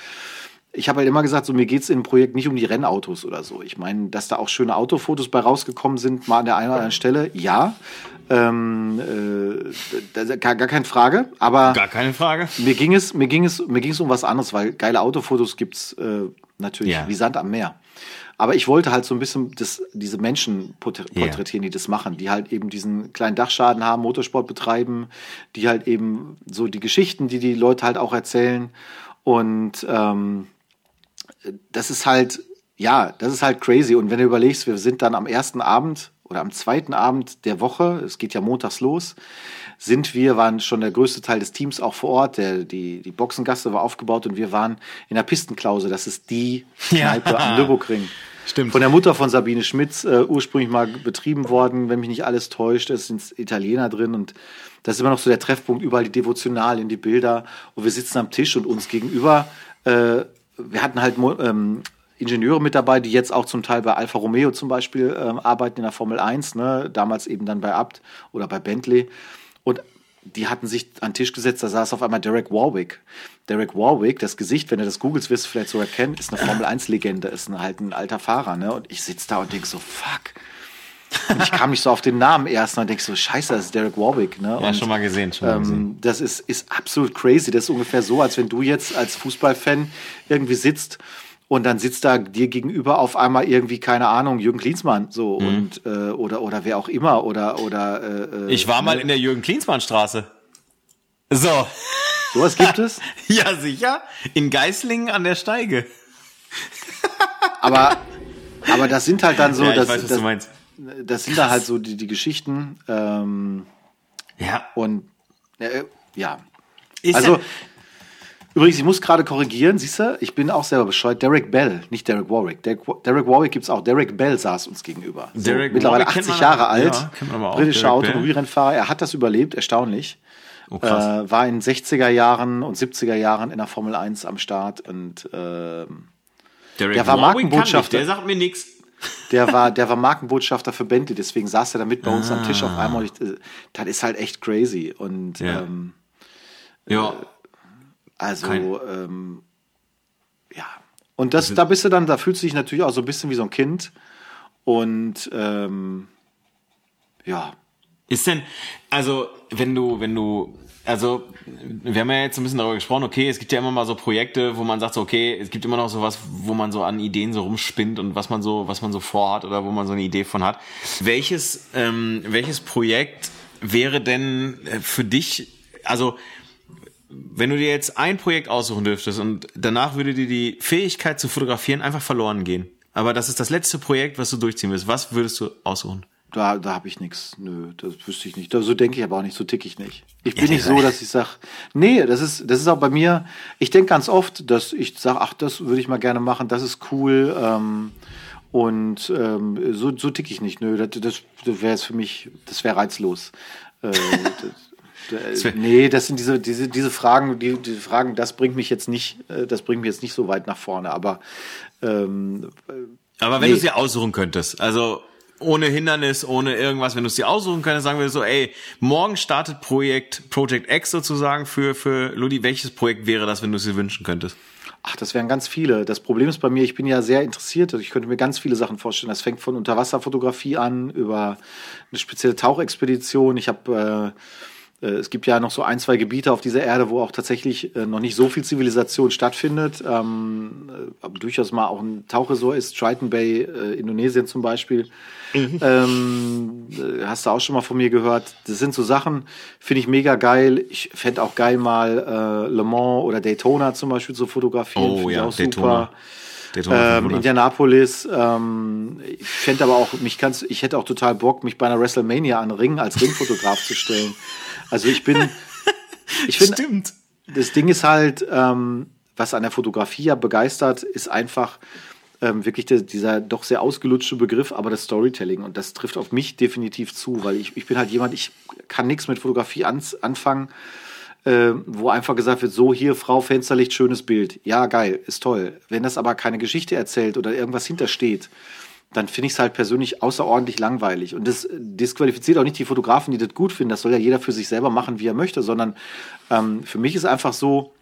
ich habe halt immer gesagt, so mir geht's in dem Projekt nicht um die Rennautos oder so. Ich meine, dass da auch schöne Autofotos bei rausgekommen sind, mal an der einen oder anderen Stelle, ja. Ähm, äh, gar, gar keine Frage. Aber Gar keine Frage. mir ging es, mir ging es, mir ging es um was anderes, weil geile Autofotos gibt's äh, natürlich Ja. wie Sand am Meer. Aber ich wollte halt so ein bisschen das, diese Menschen porträtieren, die das machen, die halt eben diesen kleinen Dachschaden haben, Motorsport betreiben, die halt eben so die Geschichten, die die Leute halt auch erzählen. Und ähm, das ist halt, ja, das ist halt crazy. Und wenn du überlegst, wir sind dann am ersten Abend oder am zweiten Abend der Woche, es geht ja montags los, sind wir, waren schon der größte Teil des Teams auch vor Ort. Der, die, die Boxengasse war aufgebaut und wir waren in der Pistenklause. Das ist die Ja. Kneipe am Nürburgring. Stimmt. Von der Mutter von Sabine Schmitz äh, ursprünglich mal betrieben worden, wenn mich nicht alles täuscht. Es sind Italiener drin und das ist immer noch so der Treffpunkt, überall die Devotionalien, die Bilder. Und wir sitzen am Tisch und uns gegenüber, äh, wir hatten halt ähm, Ingenieure mit dabei, die jetzt auch zum Teil bei Alfa Romeo zum Beispiel ähm, arbeiten in der Formel 1, ne? damals eben dann bei Abt oder bei Bentley. Und die hatten sich an den Tisch gesetzt, da saß auf einmal Derek Warwick. Derek Warwick, das Gesicht, wenn du das googles, wirst du vielleicht sogar kennen, ist eine Formel-1-Legende, ist ein, halt ein alter Fahrer. Ne? Und ich sitze da und denk so, fuck. Und ich kam nicht so auf den Namen erst und denk so, scheiße, das ist Derek Warwick. Ne? Ja, und, schon mal gesehen, schon mal gesehen. ähm, das ist, ist absolut crazy. Das ist ungefähr so, als wenn du jetzt als Fußballfan irgendwie sitzt und dann sitzt da dir gegenüber auf einmal irgendwie, keine Ahnung, Jürgen Klinsmann so Mhm. und äh, oder oder wer auch immer oder oder äh, Ich war mal ne? in der Jürgen-Klinsmann-Straße. So. sowas gibt es. Ja, sicher. In Geislingen an der Steige. Aber, aber das sind halt dann so, ja, ich das, weiß, was das, du meinst. Das sind da halt so die, die Geschichten. Ähm, Ja. und äh, ja. Ist Also, ja, übrigens, ich muss gerade korrigieren, siehst du, ich bin auch selber bescheuert. Derek Bell, nicht Derek Warwick. Derek, Derek Warwick gibt's auch. Derek Bell saß uns gegenüber. So, Derek mittlerweile Warwick kennt 80 man Jahre alt, ja, britischer. Automobilrennfahrer. Er hat das überlebt, erstaunlich. oh, krass. Äh, war in 60er Jahren und 70er Jahren in der Formel 1 am Start und Derek der war Warwick Markenbotschafter. Der sagt mir nichts. Der war, der war Markenbotschafter für Bentley, deswegen saß er da mit bei uns am Tisch auf einmal. Und ich, äh, das ist halt echt crazy. Und Ja. ähm, Ja. also, Kein- ähm, ja. Und das, da bist du dann, da fühlst du dich natürlich auch so ein bisschen wie so ein Kind. Und ähm, ja, Ist denn, also, wenn du, wenn du, also, wir haben ja jetzt ein bisschen darüber gesprochen, okay, es gibt ja immer mal so Projekte, wo man sagt so, okay, es gibt immer noch sowas, wo man so an Ideen so rumspinnt und was man so, was man so vorhat oder wo man so eine Idee von hat. Welches, ähm, welches Projekt wäre denn äh, für dich, also, wenn du dir jetzt ein Projekt aussuchen dürftest und danach würde dir die Fähigkeit zu fotografieren einfach verloren gehen. Aber das ist das letzte Projekt, was du durchziehen willst. Was würdest du aussuchen? Da, da habe ich nichts. Nö, das wüsste ich nicht. So denke ich aber auch nicht, so tick ich nicht. Ich bin ja, nicht so, dass ich sage, nee, das ist, das ist auch bei mir, ich denke ganz oft, dass ich sage, ach, das würde ich mal gerne machen, das ist cool. Ähm, und ähm, so, so tick ich nicht. Nö, das, das, das wäre für mich, das wäre reizlos. Äh, das, äh, nee, das sind diese, diese, diese Fragen, die, diese Fragen, das bringt mich jetzt nicht, äh, das bringt mich jetzt nicht so weit nach vorne, aber ähm, aber wenn nee. du sie aussuchen könntest, also ohne Hindernis, ohne irgendwas, wenn du es dir aussuchen könntest, sagen wir so, ey, morgen startet Projekt Project X sozusagen für für Ludi. Welches Projekt wäre das, wenn du es dir wünschen könntest? Ach, das wären ganz viele. Das Problem ist bei mir, ich bin ja sehr interessiert. Ich könnte mir ganz viele Sachen vorstellen. Das fängt von Unterwasserfotografie an über eine spezielle Tauchexpedition. Ich habe äh, äh, es gibt ja noch so ein, zwei Gebiete auf dieser Erde, wo auch tatsächlich äh, noch nicht so viel Zivilisation stattfindet. Ähm, äh, aber durchaus mal auch ein Tauchresort ist, Triton Bay, äh, Indonesien zum Beispiel. Mhm. Ähm, äh, hast du auch schon mal von mir gehört. Das sind so Sachen, finde ich mega geil. Ich fände auch geil, mal äh, Le Mans oder Daytona zum Beispiel zu fotografieren. Oh ja, auch Daytona. Daytona ähm, Indianapolis. Ähm, ich fände aber auch, mich kannst, ich hätte auch total Bock, mich bei einer WrestleMania an Ring als Ringfotograf zu stellen. Also ich bin, ich finde, Stimmt. das Ding ist halt, ähm, was an der Fotografie ja begeistert, ist einfach ähm, wirklich der, dieser doch sehr ausgelutschte Begriff, aber das Storytelling. Und das trifft auf mich definitiv zu, weil ich, ich bin halt jemand, ich kann nichts mit Fotografie ans, anfangen, äh, wo einfach gesagt wird, so hier, Frau, Fensterlicht, schönes Bild. Ja, geil, ist toll. Wenn das aber keine Geschichte erzählt oder irgendwas hintersteht, dann finde ich es halt persönlich außerordentlich langweilig. Und das disqualifiziert auch nicht die Fotografen, die das gut finden. Das soll ja jeder für sich selber machen, wie er möchte, sondern ähm, für mich ist einfach so,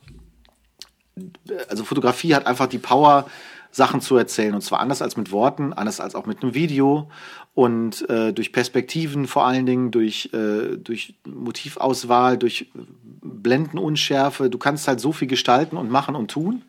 also Fotografie hat einfach die Power, Sachen zu erzählen. Und zwar anders als mit Worten, anders als auch mit einem Video und äh, durch Perspektiven vor allen Dingen, durch, äh, durch Motivauswahl, durch Blendenunschärfe. Du kannst halt so viel gestalten und machen und tun.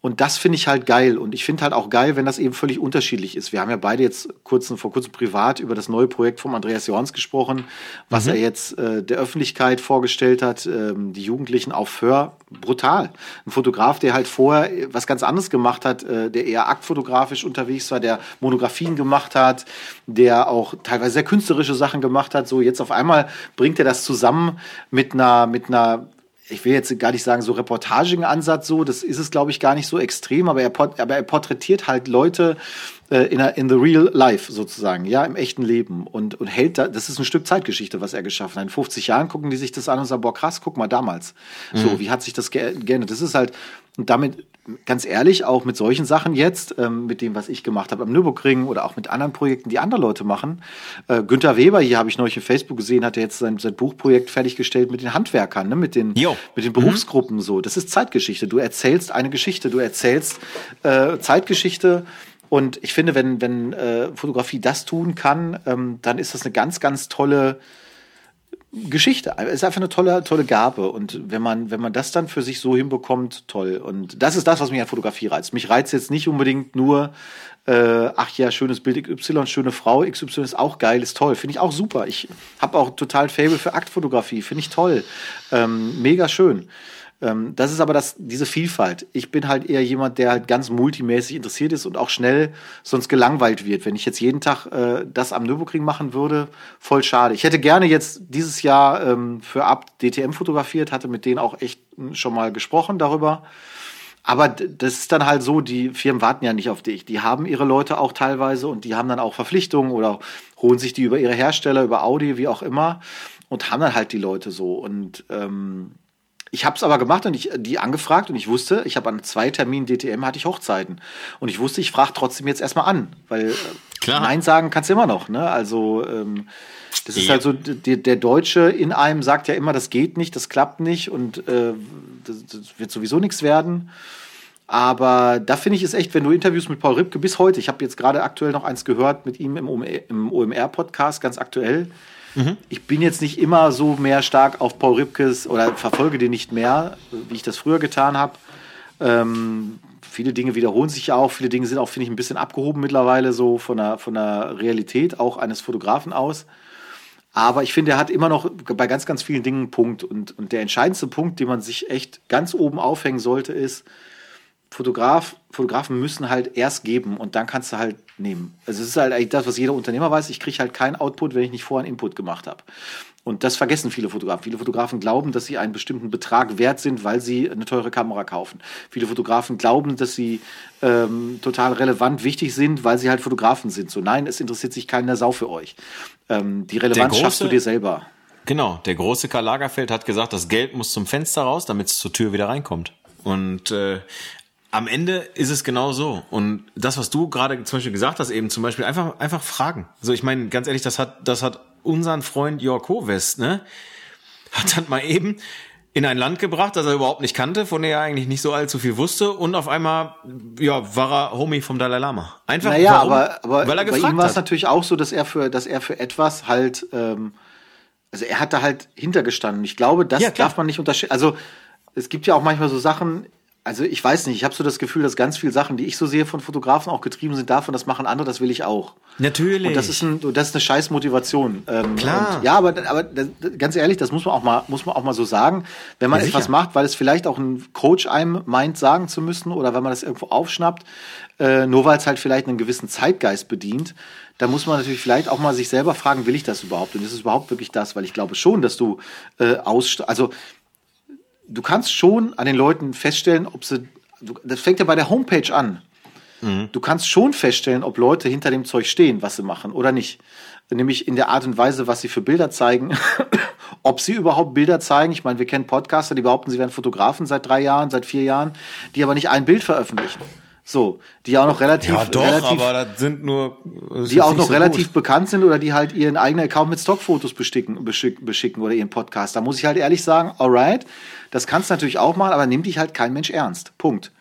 Und das finde ich halt geil. Und ich finde halt auch geil, wenn das eben völlig unterschiedlich ist. Wir haben ja beide jetzt kurz, vor kurzem privat über das neue Projekt vom Andreas Jorns gesprochen, was mhm. er jetzt äh, der Öffentlichkeit vorgestellt hat, ähm, die Jugendlichen auf Hör. Brutal. Ein Fotograf, der halt vorher was ganz anderes gemacht hat, äh, der eher aktfotografisch unterwegs war, der Monografien gemacht hat, der auch teilweise sehr künstlerische Sachen gemacht hat. So jetzt auf einmal bringt er das zusammen mit einer, mit einer ich will jetzt gar nicht sagen, so reportagigen Ansatz so, das ist es, glaube ich, gar nicht so extrem, aber er, aber er porträtiert halt Leute, äh, in, a, in the real life sozusagen, ja, im echten Leben und, und hält da, das ist ein Stück Zeitgeschichte, was er geschaffen hat. In 50 Jahren gucken die sich das an und sagen, boah, krass, guck mal damals. Mhm. So, wie hat sich das ge geändert? Das ist halt, und damit, ganz ehrlich, auch mit solchen Sachen jetzt, ähm, mit dem, was ich gemacht habe am Nürburgring oder auch mit anderen Projekten, die andere Leute machen. Äh, Günther Weber, hier habe ich neulich in Facebook gesehen, hat er jetzt sein, sein Buchprojekt fertiggestellt mit den Handwerkern, ne, mit den, jo. mit den Berufsgruppen mhm. so. Das ist Zeitgeschichte. Du erzählst eine Geschichte, du erzählst äh, Zeitgeschichte und ich finde, wenn, wenn äh, Fotografie das tun kann, ähm, dann ist das eine ganz, ganz tolle Geschichte. Es ist einfach eine tolle, tolle Gabe. Und wenn man, wenn man das dann für sich so hinbekommt, toll. Und das ist das, was mich an Fotografie reizt. Mich reizt jetzt nicht unbedingt nur, äh, ach ja, schönes Bild XY, schöne Frau XY ist auch geil, ist toll. Finde ich auch super. Ich habe auch total Fable für Aktfotografie. Finde ich toll. Ähm, mega schön. Ähm, das ist aber das, diese Vielfalt. Ich bin halt eher jemand, der halt ganz multimäßig interessiert ist und auch schnell sonst gelangweilt wird. Wenn ich jetzt jeden Tag äh, das am Nürburgring machen würde, voll schade. Ich hätte gerne jetzt dieses Jahr ähm, für Ab DTM fotografiert, hatte mit denen auch echt schon mal gesprochen darüber. Aber das ist dann halt so, die Firmen warten ja nicht auf dich. Die haben ihre Leute auch teilweise und die haben dann auch Verpflichtungen oder holen sich die über ihre Hersteller, über Audi, wie auch immer und haben dann halt die Leute so. Und ähm, ich habe es aber gemacht und ich die angefragt und ich wusste, ich habe an zwei Terminen DTM hatte ich Hochzeiten und ich wusste, ich frage trotzdem jetzt erstmal an, weil äh, Klar. Nein sagen kannst du immer noch, ne? Also ähm, das ist ja. halt so, der, der Deutsche in einem sagt ja immer, das geht nicht, das klappt nicht und äh, das, das wird sowieso nichts werden. Aber da finde ich es echt, wenn du Interviews mit Paul Ripke bis heute, ich habe jetzt gerade aktuell noch eins gehört mit ihm im, im OMR-Podcast, ganz aktuell, Ich bin jetzt nicht immer so mehr stark auf Paul Ripkes oder verfolge den nicht mehr, wie ich das früher getan habe. Ähm, viele Dinge wiederholen sich ja auch. Viele Dinge sind auch, finde ich, ein bisschen abgehoben mittlerweile so von der, von der Realität auch eines Fotografen aus. Aber ich finde, er hat immer noch bei ganz, ganz vielen Dingen einen Punkt. Und, und der entscheidendste Punkt, den man sich echt ganz oben aufhängen sollte, ist, Fotograf, Fotografen müssen halt erst geben und dann kannst du halt nehmen. Also es ist halt eigentlich das, was jeder Unternehmer weiß. Ich kriege halt keinen Output, wenn ich nicht vorher einen Input gemacht habe. Und das vergessen viele Fotografen. Viele Fotografen glauben, dass sie einen bestimmten Betrag wert sind, weil sie eine teure Kamera kaufen. Viele Fotografen glauben, dass sie ähm, total relevant wichtig sind, weil sie halt Fotografen sind. So, nein, es interessiert sich keiner Sau für euch. Ähm, die Relevanz große- schaffst du dir selber. Genau, der große Karl Lagerfeld hat gesagt, das Geld muss zum Fenster raus, damit es zur Tür wieder reinkommt. Und äh, am Ende ist es genau so. Und das, was du gerade zum Beispiel gesagt hast, eben zum Beispiel einfach, einfach fragen. Also ich meine, ganz ehrlich, das hat, das hat unseren Freund Jörg Hovest, ne, hat dann mal eben in ein Land gebracht, das er überhaupt nicht kannte, von dem er eigentlich nicht so allzu viel wusste. Und auf einmal, ja, war er Homie vom Dalai Lama. Einfach, Naja, warum? aber, aber weil er bei gefragt ihm war es natürlich auch so, dass er für, dass er für etwas halt, ähm, also er hat da halt hintergestanden. Ich glaube, das Ja, darf man nicht unterschätzen. Also es gibt ja auch manchmal so Sachen, also ich weiß nicht, ich habe so das Gefühl, dass ganz viele Sachen, die ich so sehe von Fotografen, auch getrieben sind davon, das machen andere, das will ich auch. Natürlich. Und das ist, ein, das ist eine scheiß Motivation. Ähm, Klar. Und, ja, aber, aber ganz ehrlich, das muss man auch mal, muss man auch mal so sagen. Wenn man Ja, etwas sicher. macht, weil es vielleicht auch ein Coach einem meint, sagen zu müssen, oder wenn man das irgendwo aufschnappt, äh, nur weil es halt vielleicht einen gewissen Zeitgeist bedient, da muss man natürlich vielleicht auch mal sich selber fragen, will ich das überhaupt? Und ist es überhaupt wirklich das? Weil ich glaube schon, dass du äh, aus, also du kannst schon an den Leuten feststellen, ob sie, du, das fängt ja bei der Homepage an. Du kannst schon feststellen, ob Leute hinter dem Zeug stehen, was sie machen oder nicht. Nämlich in der Art und Weise, was sie für Bilder zeigen, ob sie überhaupt Bilder zeigen. Ich meine, wir kennen Podcaster, die behaupten, sie wären Fotografen seit drei Jahren, seit vier Jahren, die aber nicht ein Bild veröffentlichen. So, die auch noch relativ, ja, doch, relativ aber das sind nur, das die auch noch so relativ gut. bekannt sind oder die halt ihren eigenen Account mit Stockfotos beschicken, beschick, beschicken oder ihren Podcast. Da muss ich halt ehrlich sagen, alright, das kannst du natürlich auch mal, aber nimm dich halt kein Mensch ernst. Punkt.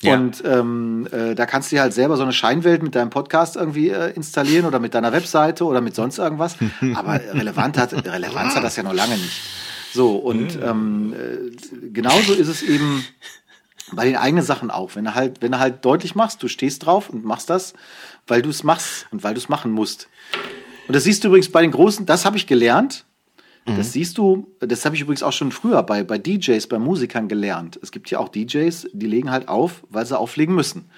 Ja. Und ähm, äh, da kannst du dir halt selber so eine Scheinwelt mit deinem Podcast irgendwie äh, installieren oder mit deiner Webseite oder mit sonst irgendwas. Aber relevant hat, Relevanz hat das ja noch lange nicht. So, und ähm, äh, genauso ist es eben bei den eigenen Sachen auch. Wenn du halt, wenn du halt deutlich machst, du stehst drauf und machst das, weil du es machst und weil du es machen musst. Und das siehst du übrigens bei den großen, das habe ich gelernt. Das siehst du, das habe ich übrigens auch schon früher bei, bei DJs, bei Musikern gelernt. Es gibt ja auch DJs, die legen halt auf, weil sie auflegen müssen.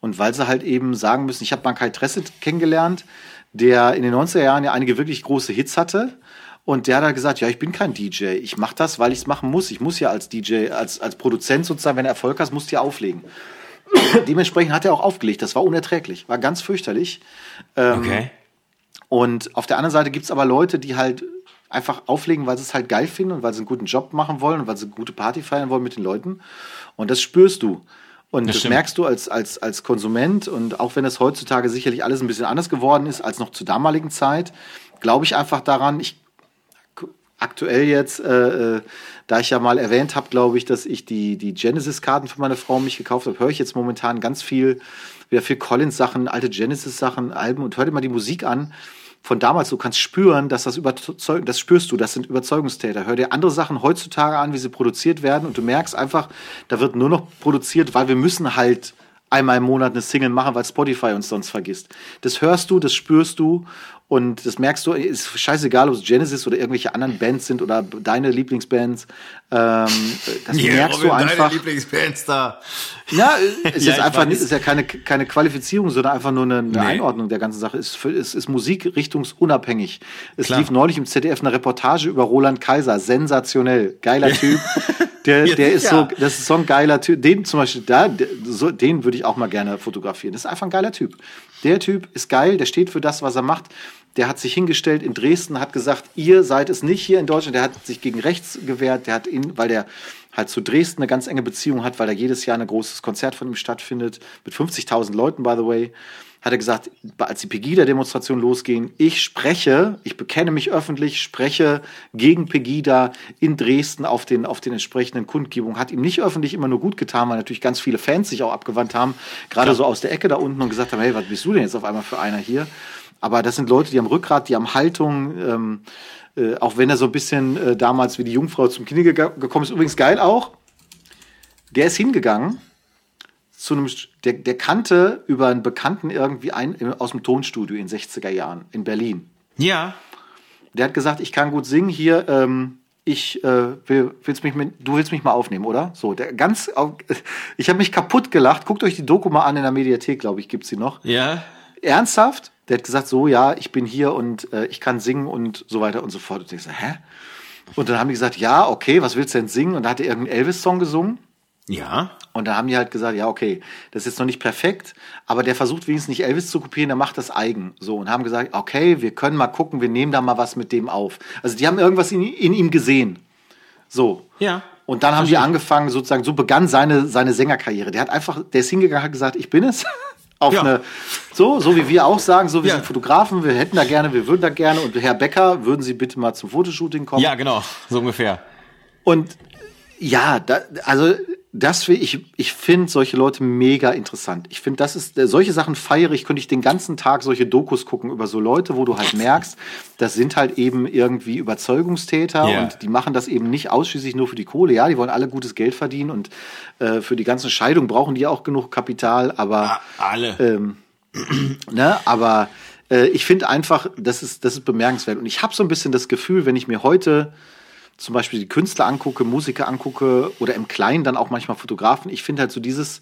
Und weil sie halt eben sagen müssen, ich habe mal Kai Tresset kennengelernt, der in den 90er Jahren ja einige wirklich große Hits hatte. Und der hat halt gesagt, ja, ich bin kein DJ. Ich mache das, weil ich es machen muss. Ich muss ja als DJ, als, als Produzent sozusagen, wenn du Erfolg hast, musst du ja auflegen. Dementsprechend hat er auch aufgelegt. Das war unerträglich. War ganz fürchterlich. Ähm, Okay. Und auf der anderen Seite gibt's aber Leute, die halt einfach auflegen, weil sie es halt geil finden und weil sie einen guten Job machen wollen und weil sie eine gute Party feiern wollen mit den Leuten. Und das spürst du. Und das, stimmt. merkst du als, als, als Konsument. Und auch wenn es heutzutage sicherlich alles ein bisschen anders geworden ist als noch zur damaligen Zeit, glaube ich einfach daran, ich aktuell jetzt, äh, äh, da ich ja mal erwähnt habe, glaube ich, dass ich die, die Genesis-Karten für meine Frau mich gekauft habe, höre ich jetzt momentan ganz viel, wieder viel Collins-Sachen, alte Genesis-Sachen, Alben und hör dir mal die Musik an von damals. Du kannst spüren, dass das überzeugt, das spürst du, das sind Überzeugungstäter. Hör dir andere Sachen heutzutage an, wie sie produziert werden und du merkst einfach, da wird nur noch produziert, weil wir müssen halt einmal im Monat eine Single machen, weil Spotify uns sonst vergisst. Das hörst du, das spürst du und das merkst du, ist scheißegal, ob es Genesis oder irgendwelche anderen Bands sind oder deine Lieblingsbands. Ähm, das merkst du einfach. Lieblingsbands da. Ja, es Ja, ist einfach nicht, ist ja keine, keine Qualifizierung, sondern einfach nur eine, eine Nee. Einordnung der ganzen Sache. Es ist, ist Musik richtungsunabhängig. Es Klar. lief neulich im ZDF eine Reportage über Roland Kaiser. Sensationell. Geiler Typ. Der, Ja, der ist so, das ist so ein geiler Typ. Den zum Beispiel, da, so, den würde ich auch mal gerne fotografieren. Das ist einfach ein geiler Typ. Der Typ ist geil, der steht für das, was er macht. Der hat sich hingestellt in Dresden, hat gesagt, ihr seid es nicht hier in Deutschland. Der hat sich gegen rechts gewehrt, der hat ihn, weil der halt zu Dresden eine ganz enge Beziehung hat, weil da jedes Jahr ein großes Konzert von ihm stattfindet, mit 50.000 Leuten, by the way hat er gesagt, als die Pegida-Demonstration losging, ich spreche, ich bekenne mich öffentlich, spreche gegen Pegida in Dresden auf den, auf den entsprechenden Kundgebungen. Hat ihm nicht öffentlich immer nur gut getan, weil natürlich ganz viele Fans sich auch abgewandt haben, gerade ja. so aus der Ecke da unten und gesagt haben, hey, was bist du denn jetzt auf einmal für einer hier? Aber das sind Leute, die haben Rückgrat, die haben Haltung, ähm, äh, auch wenn er so ein bisschen äh, damals wie die Jungfrau zum Kinde gekommen ist, übrigens geil auch. Der ist hingegangen zu einem, der, der kannte über einen Bekannten irgendwie ein, aus dem Tonstudio in 60er Jahren in Berlin. Ja. Der hat gesagt, ich kann gut singen hier, ähm, ich äh, will, willst mich mit, du willst mich mal aufnehmen, oder? So, der ganz, ich habe mich kaputt gelacht. Guckt euch die Doku mal an in der Mediathek, glaube ich, gibt's sie noch. Ja. Ernsthaft? Der hat gesagt, so, ja, ich bin hier und äh, ich kann singen und so weiter und so fort. Und ich so, hä? Und dann haben die gesagt, ja, okay, was willst du denn singen? Und da hat er irgendeinen Elvis-Song gesungen. Ja. Und da haben die halt gesagt, ja, okay, das ist jetzt noch nicht perfekt, aber der versucht wenigstens nicht Elvis zu kopieren, der macht das eigen. So, und haben gesagt, okay, wir können mal gucken, wir nehmen da mal was mit dem auf. Also die haben irgendwas in, in ihm gesehen. So. Ja. Und dann haben die angefangen, sozusagen, so begann seine, seine Sängerkarriere. Der hat einfach, der ist hingegangen, hat gesagt, ich bin es. Auf ja. eine, so, so wie wir auch sagen, so wie ja. sind Fotografen, wir hätten da gerne, wir würden da gerne. Und Herr Becker, würden Sie bitte mal zum Fotoshooting kommen? Ja, genau, so ungefähr. Und ja, da, also das ich, ich finde solche Leute mega interessant. Ich finde, das ist, solche Sachen feiere ich, könnte ich den ganzen Tag solche Dokus gucken über so Leute, wo du halt merkst, das sind halt eben irgendwie Überzeugungstäter yeah. und die machen das eben nicht ausschließlich nur für die Kohle. Ja, die wollen alle gutes Geld verdienen und äh, für die ganzen Scheidungen brauchen die auch genug Kapital, aber alle. Ähm, ne, aber äh, ich finde einfach, das ist, das ist bemerkenswert. Und ich habe so ein bisschen das Gefühl, wenn ich mir heute zum Beispiel die Künstler angucke, Musiker angucke oder im Kleinen dann auch manchmal Fotografen, ich finde halt so dieses,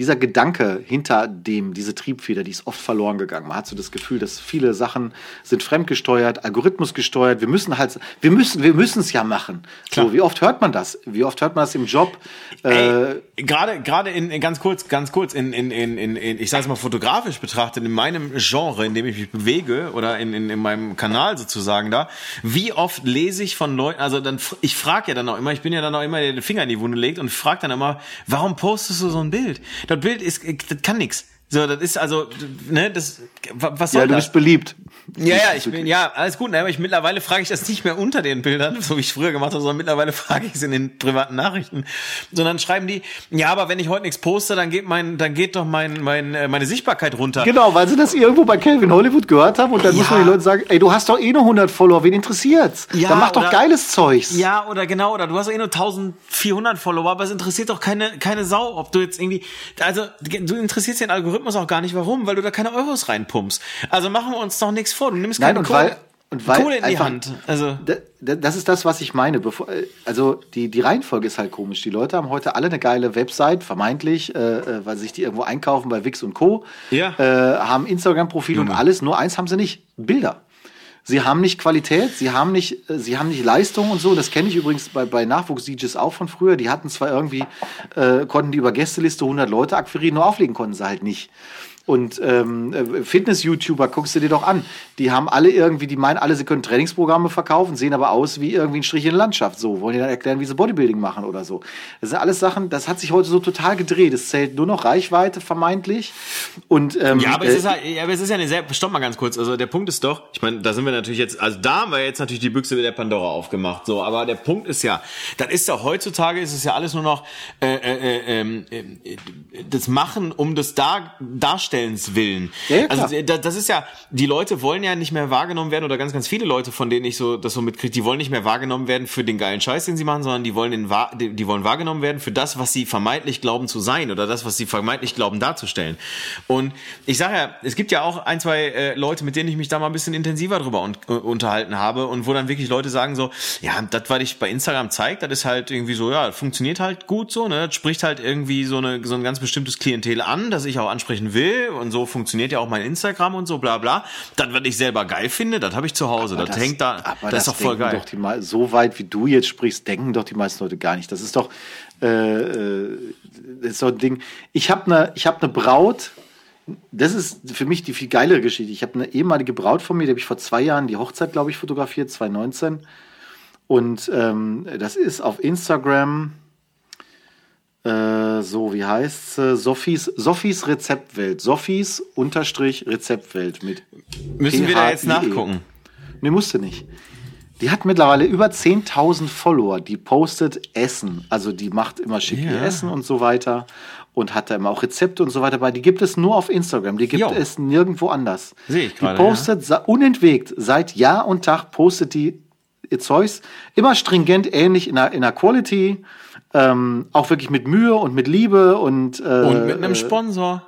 dieser Gedanke hinter dem, diese Triebfeder, die ist oft verloren gegangen. Man hat so das Gefühl, dass viele Sachen sind fremdgesteuert, Algorithmus gesteuert. Wir müssen halt, wir müssen, wir müssen es ja machen. Klar. So, wie oft hört man das? Wie oft hört man das im Job? Äh, gerade, gerade in, in, ganz kurz, ganz kurz, in, in, in, in, in ich sage es mal fotografisch betrachtet, in meinem Genre, in dem ich mich bewege oder in, in, in meinem Kanal sozusagen da, wie oft lese ich von Leuten, also dann, ich frage ja dann auch immer, ich bin ja dann auch immer, der den Finger in die Wunde legt und frage dann immer, warum postest du so ein Bild? Das Bild ist, das kann nix. So, das ist also, ne, das, was soll Ja, du das? bist beliebt. Ja, ja, ich bin, ja, alles gut, ne, aber ich mittlerweile frage ich das nicht mehr unter den Bildern, so wie ich früher gemacht habe, sondern mittlerweile frage ich es in den privaten Nachrichten, sondern schreiben die, ja, aber wenn ich heute nichts poste, dann geht mein, dann geht doch mein, mein, äh, meine Sichtbarkeit runter. Genau, weil sie das irgendwo bei Calvin Hollywood gehört haben und dann ja. muss man die Leute sagen, ey, du hast doch eh nur 100 Follower, wen interessiert's? Ja, dann mach doch oder, geiles Zeugs. Ja, oder genau, oder du hast eh nur 1400 Follower, aber es interessiert doch keine, keine Sau, ob du jetzt irgendwie, also, du interessierst den Algorithmus auch gar nicht, warum? Weil du da keine Euros reinpumpst. Also machen wir uns doch nichts vor, du nimmst keine Nein, Kohle. Weil, und weil Kohle in die Hand. Also das ist das, was ich meine. Bevor, also die, die Reihenfolge ist halt komisch. Die Leute haben heute alle eine geile Website, vermeintlich, äh, äh weil sie sich die irgendwo einkaufen bei Wix und Co. Ja. Äh, haben Instagram-Profil mhm. und alles. Nur eins haben sie nicht: Bilder. Sie haben nicht Qualität, sie haben nicht, äh, sie haben nicht Leistung und so. Das kenne ich übrigens bei, bei Nachwuchs-DJs auch von früher. Die hatten zwar irgendwie, äh, konnten die über Gästeliste 100 Leute akquirieren, nur auflegen konnten sie halt nicht. Und ähm, äh, Fitness-YouTuber, guckst du dir doch an. Die haben alle irgendwie, die meinen alle, sie können Trainingsprogramme verkaufen, sehen aber aus wie irgendwie ein Strich in der Landschaft. So, wollen die dann erklären, wie sie Bodybuilding machen oder so. Das sind alles Sachen, das hat sich heute so total gedreht. Es zählt nur noch Reichweite, vermeintlich. Und, ähm, ja, aber es ist halt, ja, aber es ist ja eine sehr, stopp mal ganz kurz. Also der Punkt ist doch, ich meine, da sind wir natürlich jetzt, also da haben wir jetzt natürlich die Büchse der Pandora aufgemacht. So, aber der Punkt ist ja, das ist ja heutzutage ist es ja alles nur noch äh, äh, äh, äh, das Machen um des Dar Darstellens willen. Ja, also das ist ja, die Leute wollen ja nicht mehr wahrgenommen werden oder ganz, ganz viele Leute, von denen ich so das so mitkriege, die wollen nicht mehr wahrgenommen werden für den geilen Scheiß, den sie machen, sondern die wollen, den, die, die wollen wahrgenommen werden für das, was sie vermeintlich glauben zu sein oder das, was sie vermeintlich glauben darzustellen. Und ich sage ja, es gibt ja auch ein, zwei äh, Leute, mit denen ich mich da mal ein bisschen intensiver drüber un uh, unterhalten habe und wo dann wirklich Leute sagen so, ja, das, was ich bei Instagram zeige, das ist halt irgendwie so, ja, funktioniert halt gut so, ne, das spricht halt irgendwie so eine so ein ganz bestimmtes Klientel an, das ich auch ansprechen will und so funktioniert ja auch mein Instagram und so, bla bla. Das, was ich selber geil finde, das habe ich zu Hause. Das, das, hängt da, aber das, das ist doch voll geil. Doch so weit wie du jetzt sprichst, denken doch die meisten Leute gar nicht. Das ist doch, äh, äh das ist doch ein Ding. Ich habe eine hab ne Braut, das ist für mich die viel geilere Geschichte. Ich habe eine ehemalige Braut von mir, die habe ich vor zwei Jahren die Hochzeit, glaube ich, fotografiert, 2019. Und ähm, das ist auf Instagram, Äh, so, wie heißt es? Sophies, Sophies Rezeptwelt. Sophies unterstrich Rezeptwelt mit. Müssen wir da jetzt PHIE. nachgucken? Nee, musste nicht. Die hat mittlerweile über 10.000 Follower. Die postet Essen. Also die macht immer schicke Ja. Essen und so weiter. Und hat da immer auch Rezepte und so weiter bei. Die gibt es nur auf Instagram. Die gibt Jo. es nirgendwo anders. Sehe ich gerade, Die postet sa- unentwegt seit Jahr und Tag postet die ihr Zeugs. Immer stringent, ähnlich in der, in der Quality. Ähm, auch wirklich mit Mühe und mit Liebe und, äh, Und mit einem äh, Sponsor.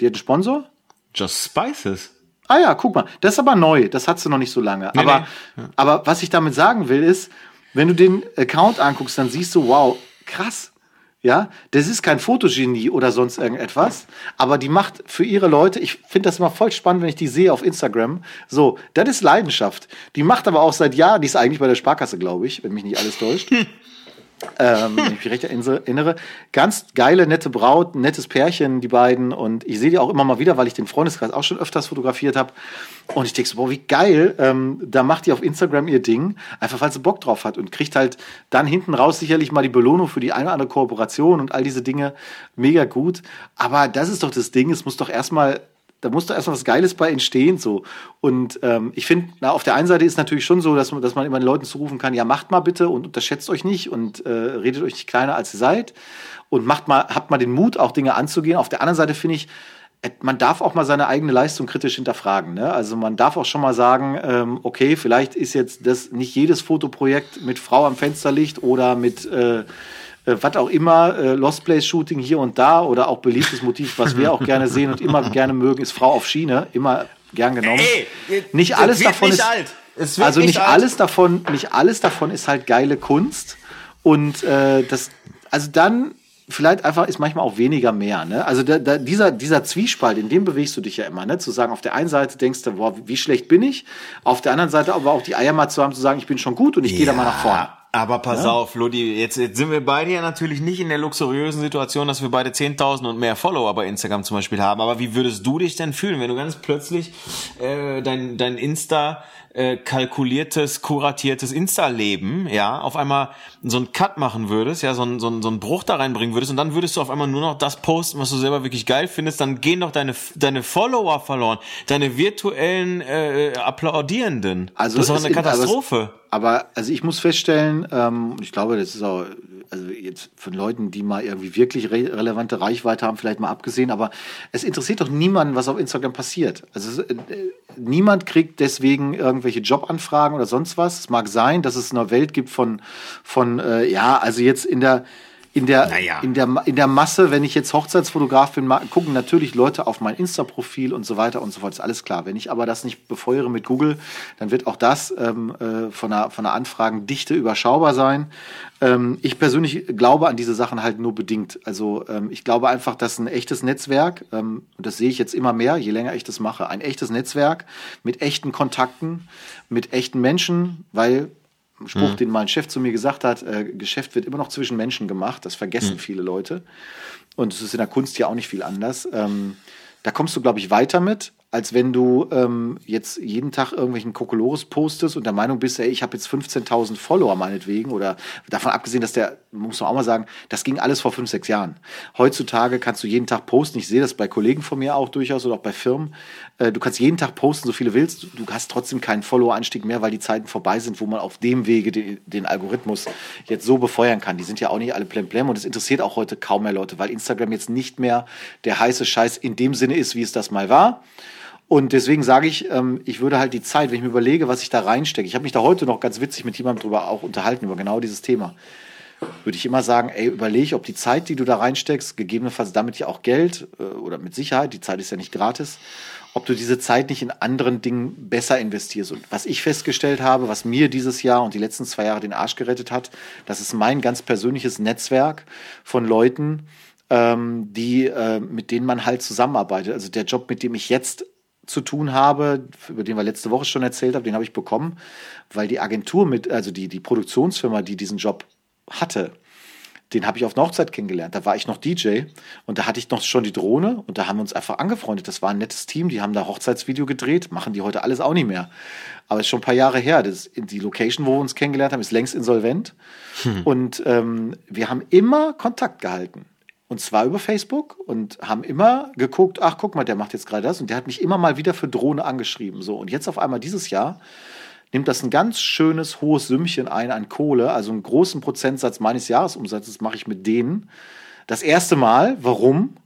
Die hat einen Sponsor? Just Spices. Ah ja, guck mal, das ist aber neu, das hat sie noch nicht so lange. Nee, aber, aber was ich damit sagen will, ist, wenn du den Account anguckst, dann siehst du, wow, krass. Ja, das ist kein Fotogenie oder sonst irgendetwas, aber die macht für ihre Leute, ich finde das immer voll spannend, wenn ich die sehe auf Instagram. So, das ist Leidenschaft. Die macht aber auch seit Jahren, die ist eigentlich bei der Sparkasse, glaube ich, wenn mich nicht alles täuscht. ähm, wenn ich mich recht erinnere. Ganz geile, nette Braut, nettes Pärchen, die beiden. Und ich sehe die auch immer mal wieder, weil ich den Freundeskreis auch schon öfters fotografiert habe. Und ich denke so, boah, wie geil, ähm, da macht die auf Instagram ihr Ding, einfach weil sie Bock drauf hat und kriegt halt dann hinten raus sicherlich mal die Belohnung für die eine oder andere Kooperation und all diese Dinge. Mega gut. Aber das ist doch das Ding, es muss doch erstmal da muss doch erstmal was Geiles bei entstehen so und ähm, ich finde auf der einen Seite ist natürlich schon so dass man dass man immer den Leuten zurufen kann ja macht mal bitte und unterschätzt euch nicht und äh, redet euch nicht kleiner als ihr seid und macht mal habt mal den Mut auch Dinge anzugehen auf der anderen Seite finde ich äh, man darf auch mal seine eigene Leistung kritisch hinterfragen. Ne? Also man darf auch schon mal sagen, ähm, okay, vielleicht ist jetzt das nicht jedes Fotoprojekt mit Frau am Fensterlicht oder mit äh, äh, was auch immer, äh, Lost Place Shooting hier und da oder auch beliebtes Motiv, was wir auch gerne sehen und immer gerne mögen, ist Frau auf Schiene, immer gern genommen. nicht das alles davon nicht ist alt. Also nicht nicht alt. alles davon, nicht alles davon ist halt geile Kunst und äh, das, also dann vielleicht einfach ist manchmal auch weniger mehr. Ne? Also da, da, dieser, dieser Zwiespalt, in dem bewegst du dich ja immer. Ne? Zu sagen, auf der einen Seite denkst du, boah, wie schlecht bin ich, auf der anderen Seite aber auch die Eier mal zu haben, zu sagen, ich bin schon gut und ich gehe da mal nach vorne. Aber pass auf, Ludi, jetzt, jetzt sind wir beide ja natürlich nicht in der luxuriösen Situation, dass wir beide 10.000 und mehr Follower bei Instagram zum Beispiel haben. Aber wie würdest du dich denn fühlen, wenn du ganz plötzlich äh, dein, dein Insta äh, kalkuliertes, kuratiertes Insta-Leben, ja, auf einmal so einen Cut machen würdest, ja, so einen, so, einen, so einen Bruch da reinbringen würdest und dann würdest du auf einmal nur noch das posten, was du selber wirklich geil findest, dann gehen doch deine, deine Follower verloren, deine virtuellen äh, Applaudierenden. Also das ist doch eine ist- aber es- Katastrophe. Aber also ich muss feststellen, ähm, ich glaube, das ist auch, also jetzt von Leuten, die mal irgendwie wirklich re relevante Reichweite haben, vielleicht mal abgesehen, aber es interessiert doch niemanden, was auf Instagram passiert. Also äh, niemand kriegt deswegen irgendwelche Jobanfragen oder sonst was. Es mag sein, dass es eine Welt gibt von, von äh, ja, also jetzt in der in der, Naja. in, der, in der Masse, wenn ich jetzt Hochzeitsfotograf bin, gucken natürlich Leute auf mein Insta-Profil und so weiter und so fort, ist alles klar. Wenn ich aber das nicht befeuere mit Google, dann wird auch das ähm, äh, von, der, von der Anfragendichte überschaubar sein. Ähm, ich persönlich glaube an diese Sachen halt nur bedingt. Also ähm, ich glaube einfach, dass ein echtes Netzwerk, ähm, und das sehe ich jetzt immer mehr, je länger ich das mache, ein echtes Netzwerk mit echten Kontakten, mit echten Menschen, weil Spruch, den mein Chef zu mir gesagt hat, äh, Geschäft wird immer noch zwischen Menschen gemacht, das vergessen viele Leute. Und es ist in der Kunst ja auch nicht viel anders. Ähm, da kommst du, glaube ich, weiter mit, als wenn du ähm, jetzt jeden Tag irgendwelchen Kokolores postest und der Meinung bist, ey, ich habe jetzt 15.000 Follower meinetwegen oder davon abgesehen, dass der, muss man auch mal sagen, das ging alles vor fünf, sechs Jahren. Heutzutage kannst du jeden Tag posten, ich sehe das bei Kollegen von mir auch durchaus oder auch bei Firmen, äh, du kannst jeden Tag posten, so viele willst, du hast trotzdem keinen Follower-Anstieg mehr, weil die Zeiten vorbei sind, wo man auf dem Wege den, den Algorithmus jetzt so befeuern kann. Die sind ja auch nicht alle plemplem und es interessiert auch heute kaum mehr Leute, weil Instagram jetzt nicht mehr der heiße Scheiß in dem Sinne ist, wie es das mal war. Und deswegen sage ich, ähm, ich würde halt die Zeit, wenn ich mir überlege, was ich da reinstecke, ich habe mich da heute noch ganz witzig mit jemandem drüber auch unterhalten, über genau dieses Thema, würde ich immer sagen, ey, überlege, ob die Zeit, die du da reinsteckst, gegebenenfalls damit ja auch Geld äh, oder mit Sicherheit, die Zeit ist ja nicht gratis, ob du diese Zeit nicht in anderen Dingen besser investierst. Und was ich festgestellt habe, was mir dieses Jahr und die letzten zwei Jahre den Arsch gerettet hat, das ist mein ganz persönliches Netzwerk von Leuten, ähm, die, äh, mit denen man halt zusammenarbeitet. Also der Job, mit dem ich jetzt zu tun habe, über den wir letzte Woche schon erzählt haben, den habe ich bekommen, weil die Agentur mit, also die, die Produktionsfirma, die diesen Job hatte, den habe ich auf einer Hochzeit kennengelernt. Da war ich noch DJ und da hatte ich noch schon die Drohne und da haben wir uns einfach angefreundet. Das war ein nettes Team, die haben da Hochzeitsvideo gedreht, machen die heute alles auch nicht mehr. Aber es ist schon ein paar Jahre her. Das, die Location, wo wir uns kennengelernt haben, ist längst insolvent. Hm. Und ähm, wir haben immer Kontakt gehalten. Und zwar über Facebook und haben immer geguckt, ach guck mal, der macht jetzt gerade das. Und der hat mich immer mal wieder für Drohne angeschrieben. So, und jetzt auf einmal dieses Jahr nimmt das ein ganz schönes hohes Sümmchen ein an Kohle, also einen großen Prozentsatz meines Jahresumsatzes mache ich mit denen. Das erste Mal, warum?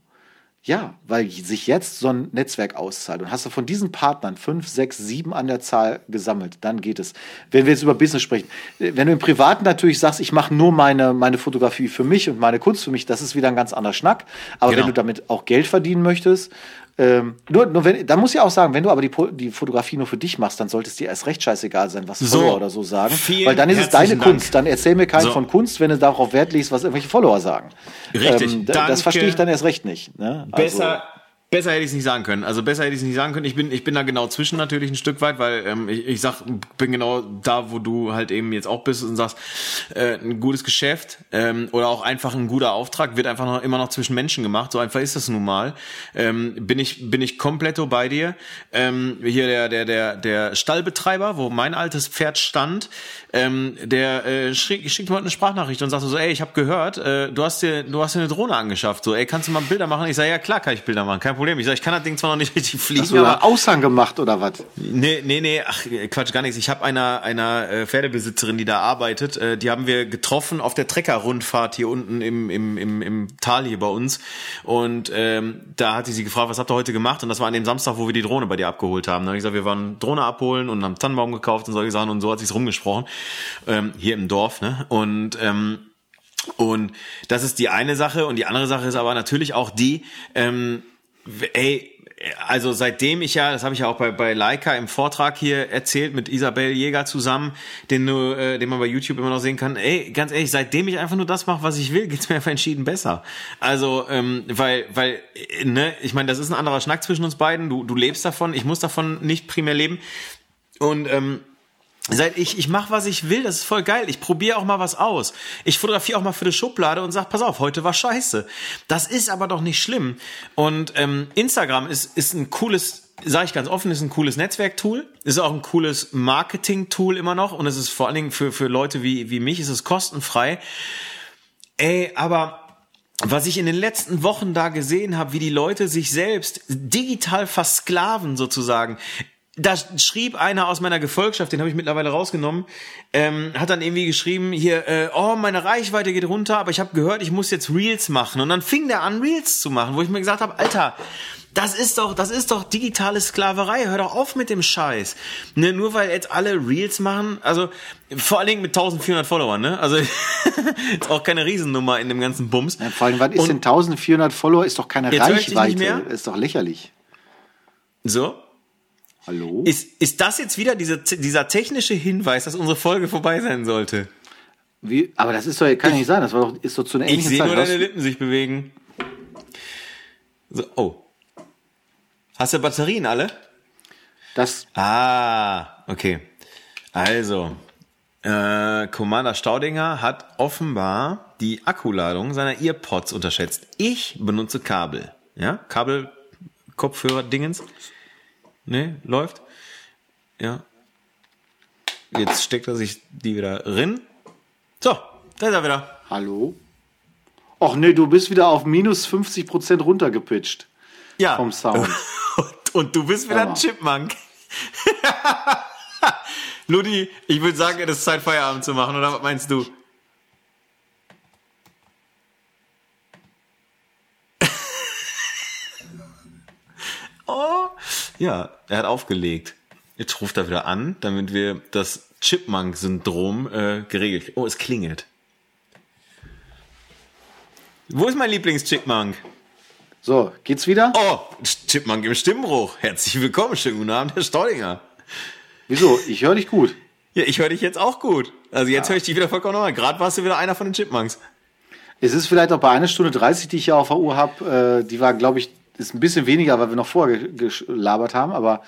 Ja, weil sich jetzt so ein Netzwerk auszahlt. Und hast du von diesen Partnern fünf, sechs, sieben an der Zahl gesammelt, dann geht es. Wenn wir jetzt über Business sprechen, wenn du im Privaten natürlich sagst, ich mache nur meine, meine Fotografie für mich und meine Kunst für mich, das ist wieder ein ganz anderer Schnack. Aber genau. wenn du damit auch Geld verdienen möchtest, ähm, nur, nur wenn, da muss ich auch sagen, wenn du aber die, die Fotografie nur für dich machst, dann sollte es dir erst recht scheißegal sein, was so, Follower oder so sagen. Weil dann ist es deine Dank. Kunst. Dann erzähl mir keinen so. von Kunst, wenn du darauf Wert legst, was irgendwelche Follower sagen. Richtig. Ähm, das verstehe ich dann erst recht nicht. Ne? Also, Besser, Besser hätte ich es nicht sagen können. Also besser hätte ich es nicht sagen können. Ich bin, ich bin da genau zwischen natürlich ein Stück weit, weil ähm, ich, ich sag, bin genau da, wo du halt eben jetzt auch bist und sagst, äh, ein gutes Geschäft ähm, oder auch einfach ein guter Auftrag wird einfach noch immer noch zwischen Menschen gemacht. So einfach ist das nun mal. Ähm, bin ich bin ich komplett bei dir. Ähm, hier der der der der Stallbetreiber, wo mein altes Pferd stand, ähm, der äh, schickt, schickt mir heute eine Sprachnachricht und sagt so, ey, ich habe gehört, äh, du hast dir du hast dir eine Drohne angeschafft. So, ey, kannst du mal Bilder machen? Ich sage ja klar, kann ich Bilder machen. Kein Problem Problem. Ich sag, ich kann das Ding zwar noch nicht richtig fliegen, Hast du aber Aushang gemacht oder was? Nee, nee, nee, ach Quatsch, gar nichts. Ich habe einer einer äh, Pferdebesitzerin, die da arbeitet, äh, die haben wir getroffen auf der Trecker-Rundfahrt hier unten im, im, im, im Tal hier bei uns. Und ähm, da hat sie sie gefragt, was habt ihr heute gemacht? Und das war an dem Samstag, wo wir die Drohne bei dir abgeholt haben. Da habe ich gesagt, wir waren Drohne abholen und haben Tannenbaum gekauft und solche Sachen und so hat sich's rumgesprochen. Ähm, hier im Dorf, ne? Und ähm, und das ist die eine Sache. Und die andere Sache ist aber natürlich auch die, ähm, ey, also seitdem ich ja, das habe ich ja auch bei, bei Leica im Vortrag hier erzählt mit Isabel Jäger zusammen, den, du, äh, den man bei YouTube immer noch sehen kann, ey, ganz ehrlich, seitdem ich einfach nur das mache, was ich will, geht's mir einfach entschieden besser. Also, ähm, weil, weil, ne, ich meine, das ist ein anderer Schnack zwischen uns beiden, du, du lebst davon, ich muss davon nicht primär leben. Und ähm, Seit ich, ich mache, was ich will, das ist voll geil. Ich probiere auch mal was aus. Ich fotografiere auch mal für die Schublade und sag, pass auf, heute war scheiße. Das ist aber doch nicht schlimm. Und ähm, Instagram ist, ist ein cooles, sage ich ganz offen, ist ein cooles Netzwerktool. Ist auch ein cooles Marketing-Tool immer noch. Und es ist vor allen Dingen für, für Leute wie, wie mich, ist es kostenfrei. Ey, aber was ich in den letzten Wochen da gesehen habe, wie die Leute sich selbst digital versklaven sozusagen da schrieb einer aus meiner Gefolgschaft, den habe ich mittlerweile rausgenommen, ähm, hat dann irgendwie geschrieben, hier, äh, oh, meine Reichweite geht runter, aber ich habe gehört, ich muss jetzt Reels machen. Und dann fing der an, Reels zu machen, wo ich mir gesagt habe, Alter, das ist doch, das ist doch digitale Sklaverei. Hör doch auf mit dem Scheiß. Ne, nur weil jetzt alle Reels machen, also vor allen Dingen mit 1400 Followern, ne? Also ist auch keine Riesennummer in dem ganzen Bums. Ja, vor allem, was ist denn 1400 Follower? Ist doch keine Reichweite. Ist doch lächerlich. So? Hallo? Ist, ist das jetzt wieder diese, dieser technische Hinweis, dass unsere Folge vorbei sein sollte? Wie? Aber das ist doch, kann ja nicht sein, das war doch, ist doch zu einer ähnlichen Ich sehe nur deine Lippen sich bewegen. So, oh. Hast du Batterien alle? Das. Ah, okay. Also, äh, Commander Staudinger hat offenbar die Akkuladung seiner Earpods unterschätzt. Ich benutze Kabel. Ja, Kabel, Kopfhörer, Dingens. Ne, läuft. Ja. Jetzt steckt er sich die wieder rin. So, da ist er wieder. Hallo? Och nee, du bist wieder auf minus 50 Prozent runtergepitcht. Ja. Vom Sound. und, und du bist wieder ja. ein Chipmunk. Ludi, ich würde sagen, es ist Zeit, Feierabend zu machen, oder was meinst du? oh. Ja, er hat aufgelegt. Jetzt ruft er wieder an, damit wir das Chipmunk-Syndrom äh, geregelt. Oh, es klingelt. Wo ist mein Lieblings-Chipmunk? So, geht's wieder? Oh, Chipmunk im Stimmbruch. Herzlich willkommen, schönen guten Abend, Herr Staudinger. Wieso? Ich höre dich gut. Ja, ich höre dich jetzt auch gut. Also jetzt ja. höre ich dich wieder vollkommen normal. Gerade warst du wieder einer von den Chipmunks. Es ist vielleicht auch bei einer Stunde 30, die ich hier auf der Uhr habe, äh, die war, glaube ich, ist ein bisschen weniger, weil wir noch vorher gelabert haben, aber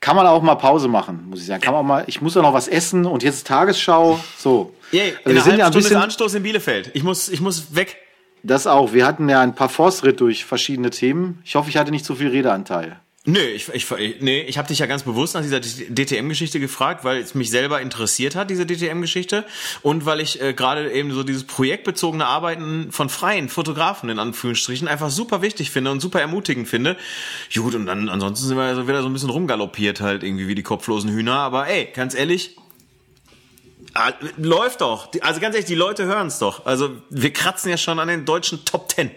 kann man auch mal Pause machen, muss ich sagen. Kann man auch mal, ich muss ja noch was essen und jetzt Tagesschau, so. Yay, Also in wir sind ja ein Stunde ist bisschen- Anstoß in Bielefeld. Ich muss, ich muss weg. Das auch. Wir hatten ja ein paar Forstritt durch verschiedene Themen. Ich hoffe, ich hatte nicht zu viel Redeanteil. Nö, ich, ich, nee, ich habe dich ja ganz bewusst nach dieser DTM-Geschichte gefragt, weil es mich selber interessiert hat, diese DTM-Geschichte. Und weil ich äh, gerade eben so dieses projektbezogene Arbeiten von freien Fotografen in Anführungsstrichen einfach super wichtig finde und super ermutigend finde. Gut, und dann ansonsten sind wir ja so wieder so ein bisschen rumgaloppiert halt irgendwie wie die kopflosen Hühner. Aber ey, ganz ehrlich, ah, läuft doch. Also ganz ehrlich, die Leute hören es doch. Also wir kratzen ja schon an den deutschen Top Ten.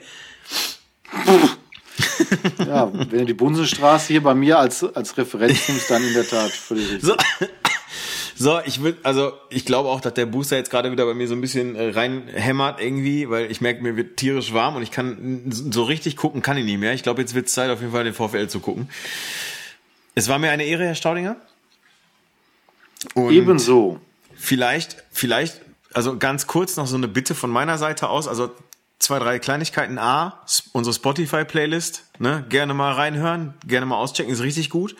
Ja, wenn du die Bunsenstraße hier bei mir als, als Referenz nimmst, dann in der Tat völlig richtig. So, so ich will, also ich glaube auch, dass der Booster jetzt gerade wieder bei mir so ein bisschen äh, reinhämmert irgendwie, weil ich merke, mir wird tierisch warm und ich kann so richtig gucken, kann ich nicht mehr. Ich glaube, jetzt wird es Zeit, auf jeden Fall den VfL zu gucken. Es war mir eine Ehre, Herr Staudinger. Und Ebenso. Vielleicht, vielleicht, also ganz kurz noch so eine Bitte von meiner Seite aus, also zwei, drei Kleinigkeiten. A, unsere Spotify-Playlist, ne, gerne mal reinhören, gerne mal auschecken, ist richtig gut.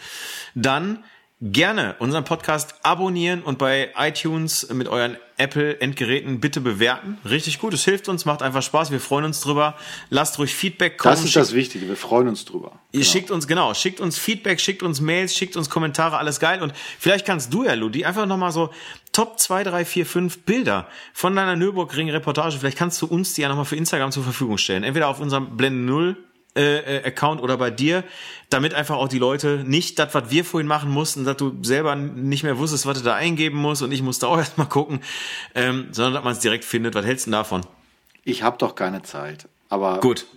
Dann gerne unseren Podcast abonnieren und bei iTunes mit euren Apple-Endgeräten bitte bewerten. Richtig gut, es hilft uns, macht einfach Spaß, wir freuen uns drüber. Lasst ruhig Feedback kommen. Das ist das Wichtige. Wir freuen uns drüber. Ihr schickt uns, genau, schickt uns Feedback, schickt uns Mails, schickt uns Kommentare, alles geil. Und vielleicht kannst du ja, Ludi, einfach nochmal so Top 2, 3, 4, 5 Bilder von deiner Nürburgring-Reportage. Vielleicht kannst du uns die ja nochmal für Instagram zur Verfügung stellen. Entweder auf unserem Blende Null äh, äh, Account oder bei dir, damit einfach auch die Leute nicht das, was wir vorhin machen mussten, dass du selber nicht mehr wusstest, was du da eingeben musst und ich musste auch erstmal gucken, ähm, sondern dass man es direkt findet. Was hältst du denn davon? Ich habe doch keine Zeit. Aber Gut.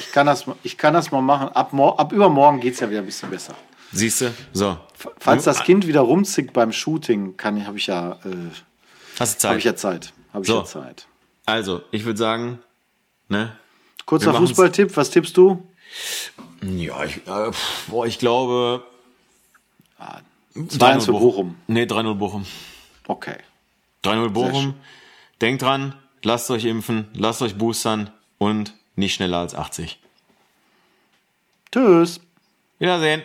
ich kann das, ich kann das mal machen. Ab, ab übermorgen geht's ja wieder ein bisschen besser. Siehst du? So. Falls das Kind wieder rumzickt beim Shooting, kann habe ich ja, äh, Hast du Zeit? habe ich ja Zeit. Habe ich So. ja Zeit. Also, ich würde sagen, ne? Kurzer Fußballtipp, was tippst du? Ja, ich, äh, boah, ich glaube. 2-1 für Bochum. Nee, 3-0 Bochum. Okay. 3-0 schön. Bochum. Denkt dran, lasst euch impfen, lasst euch boostern und nicht schneller als 80. Tschüss. Wiedersehen.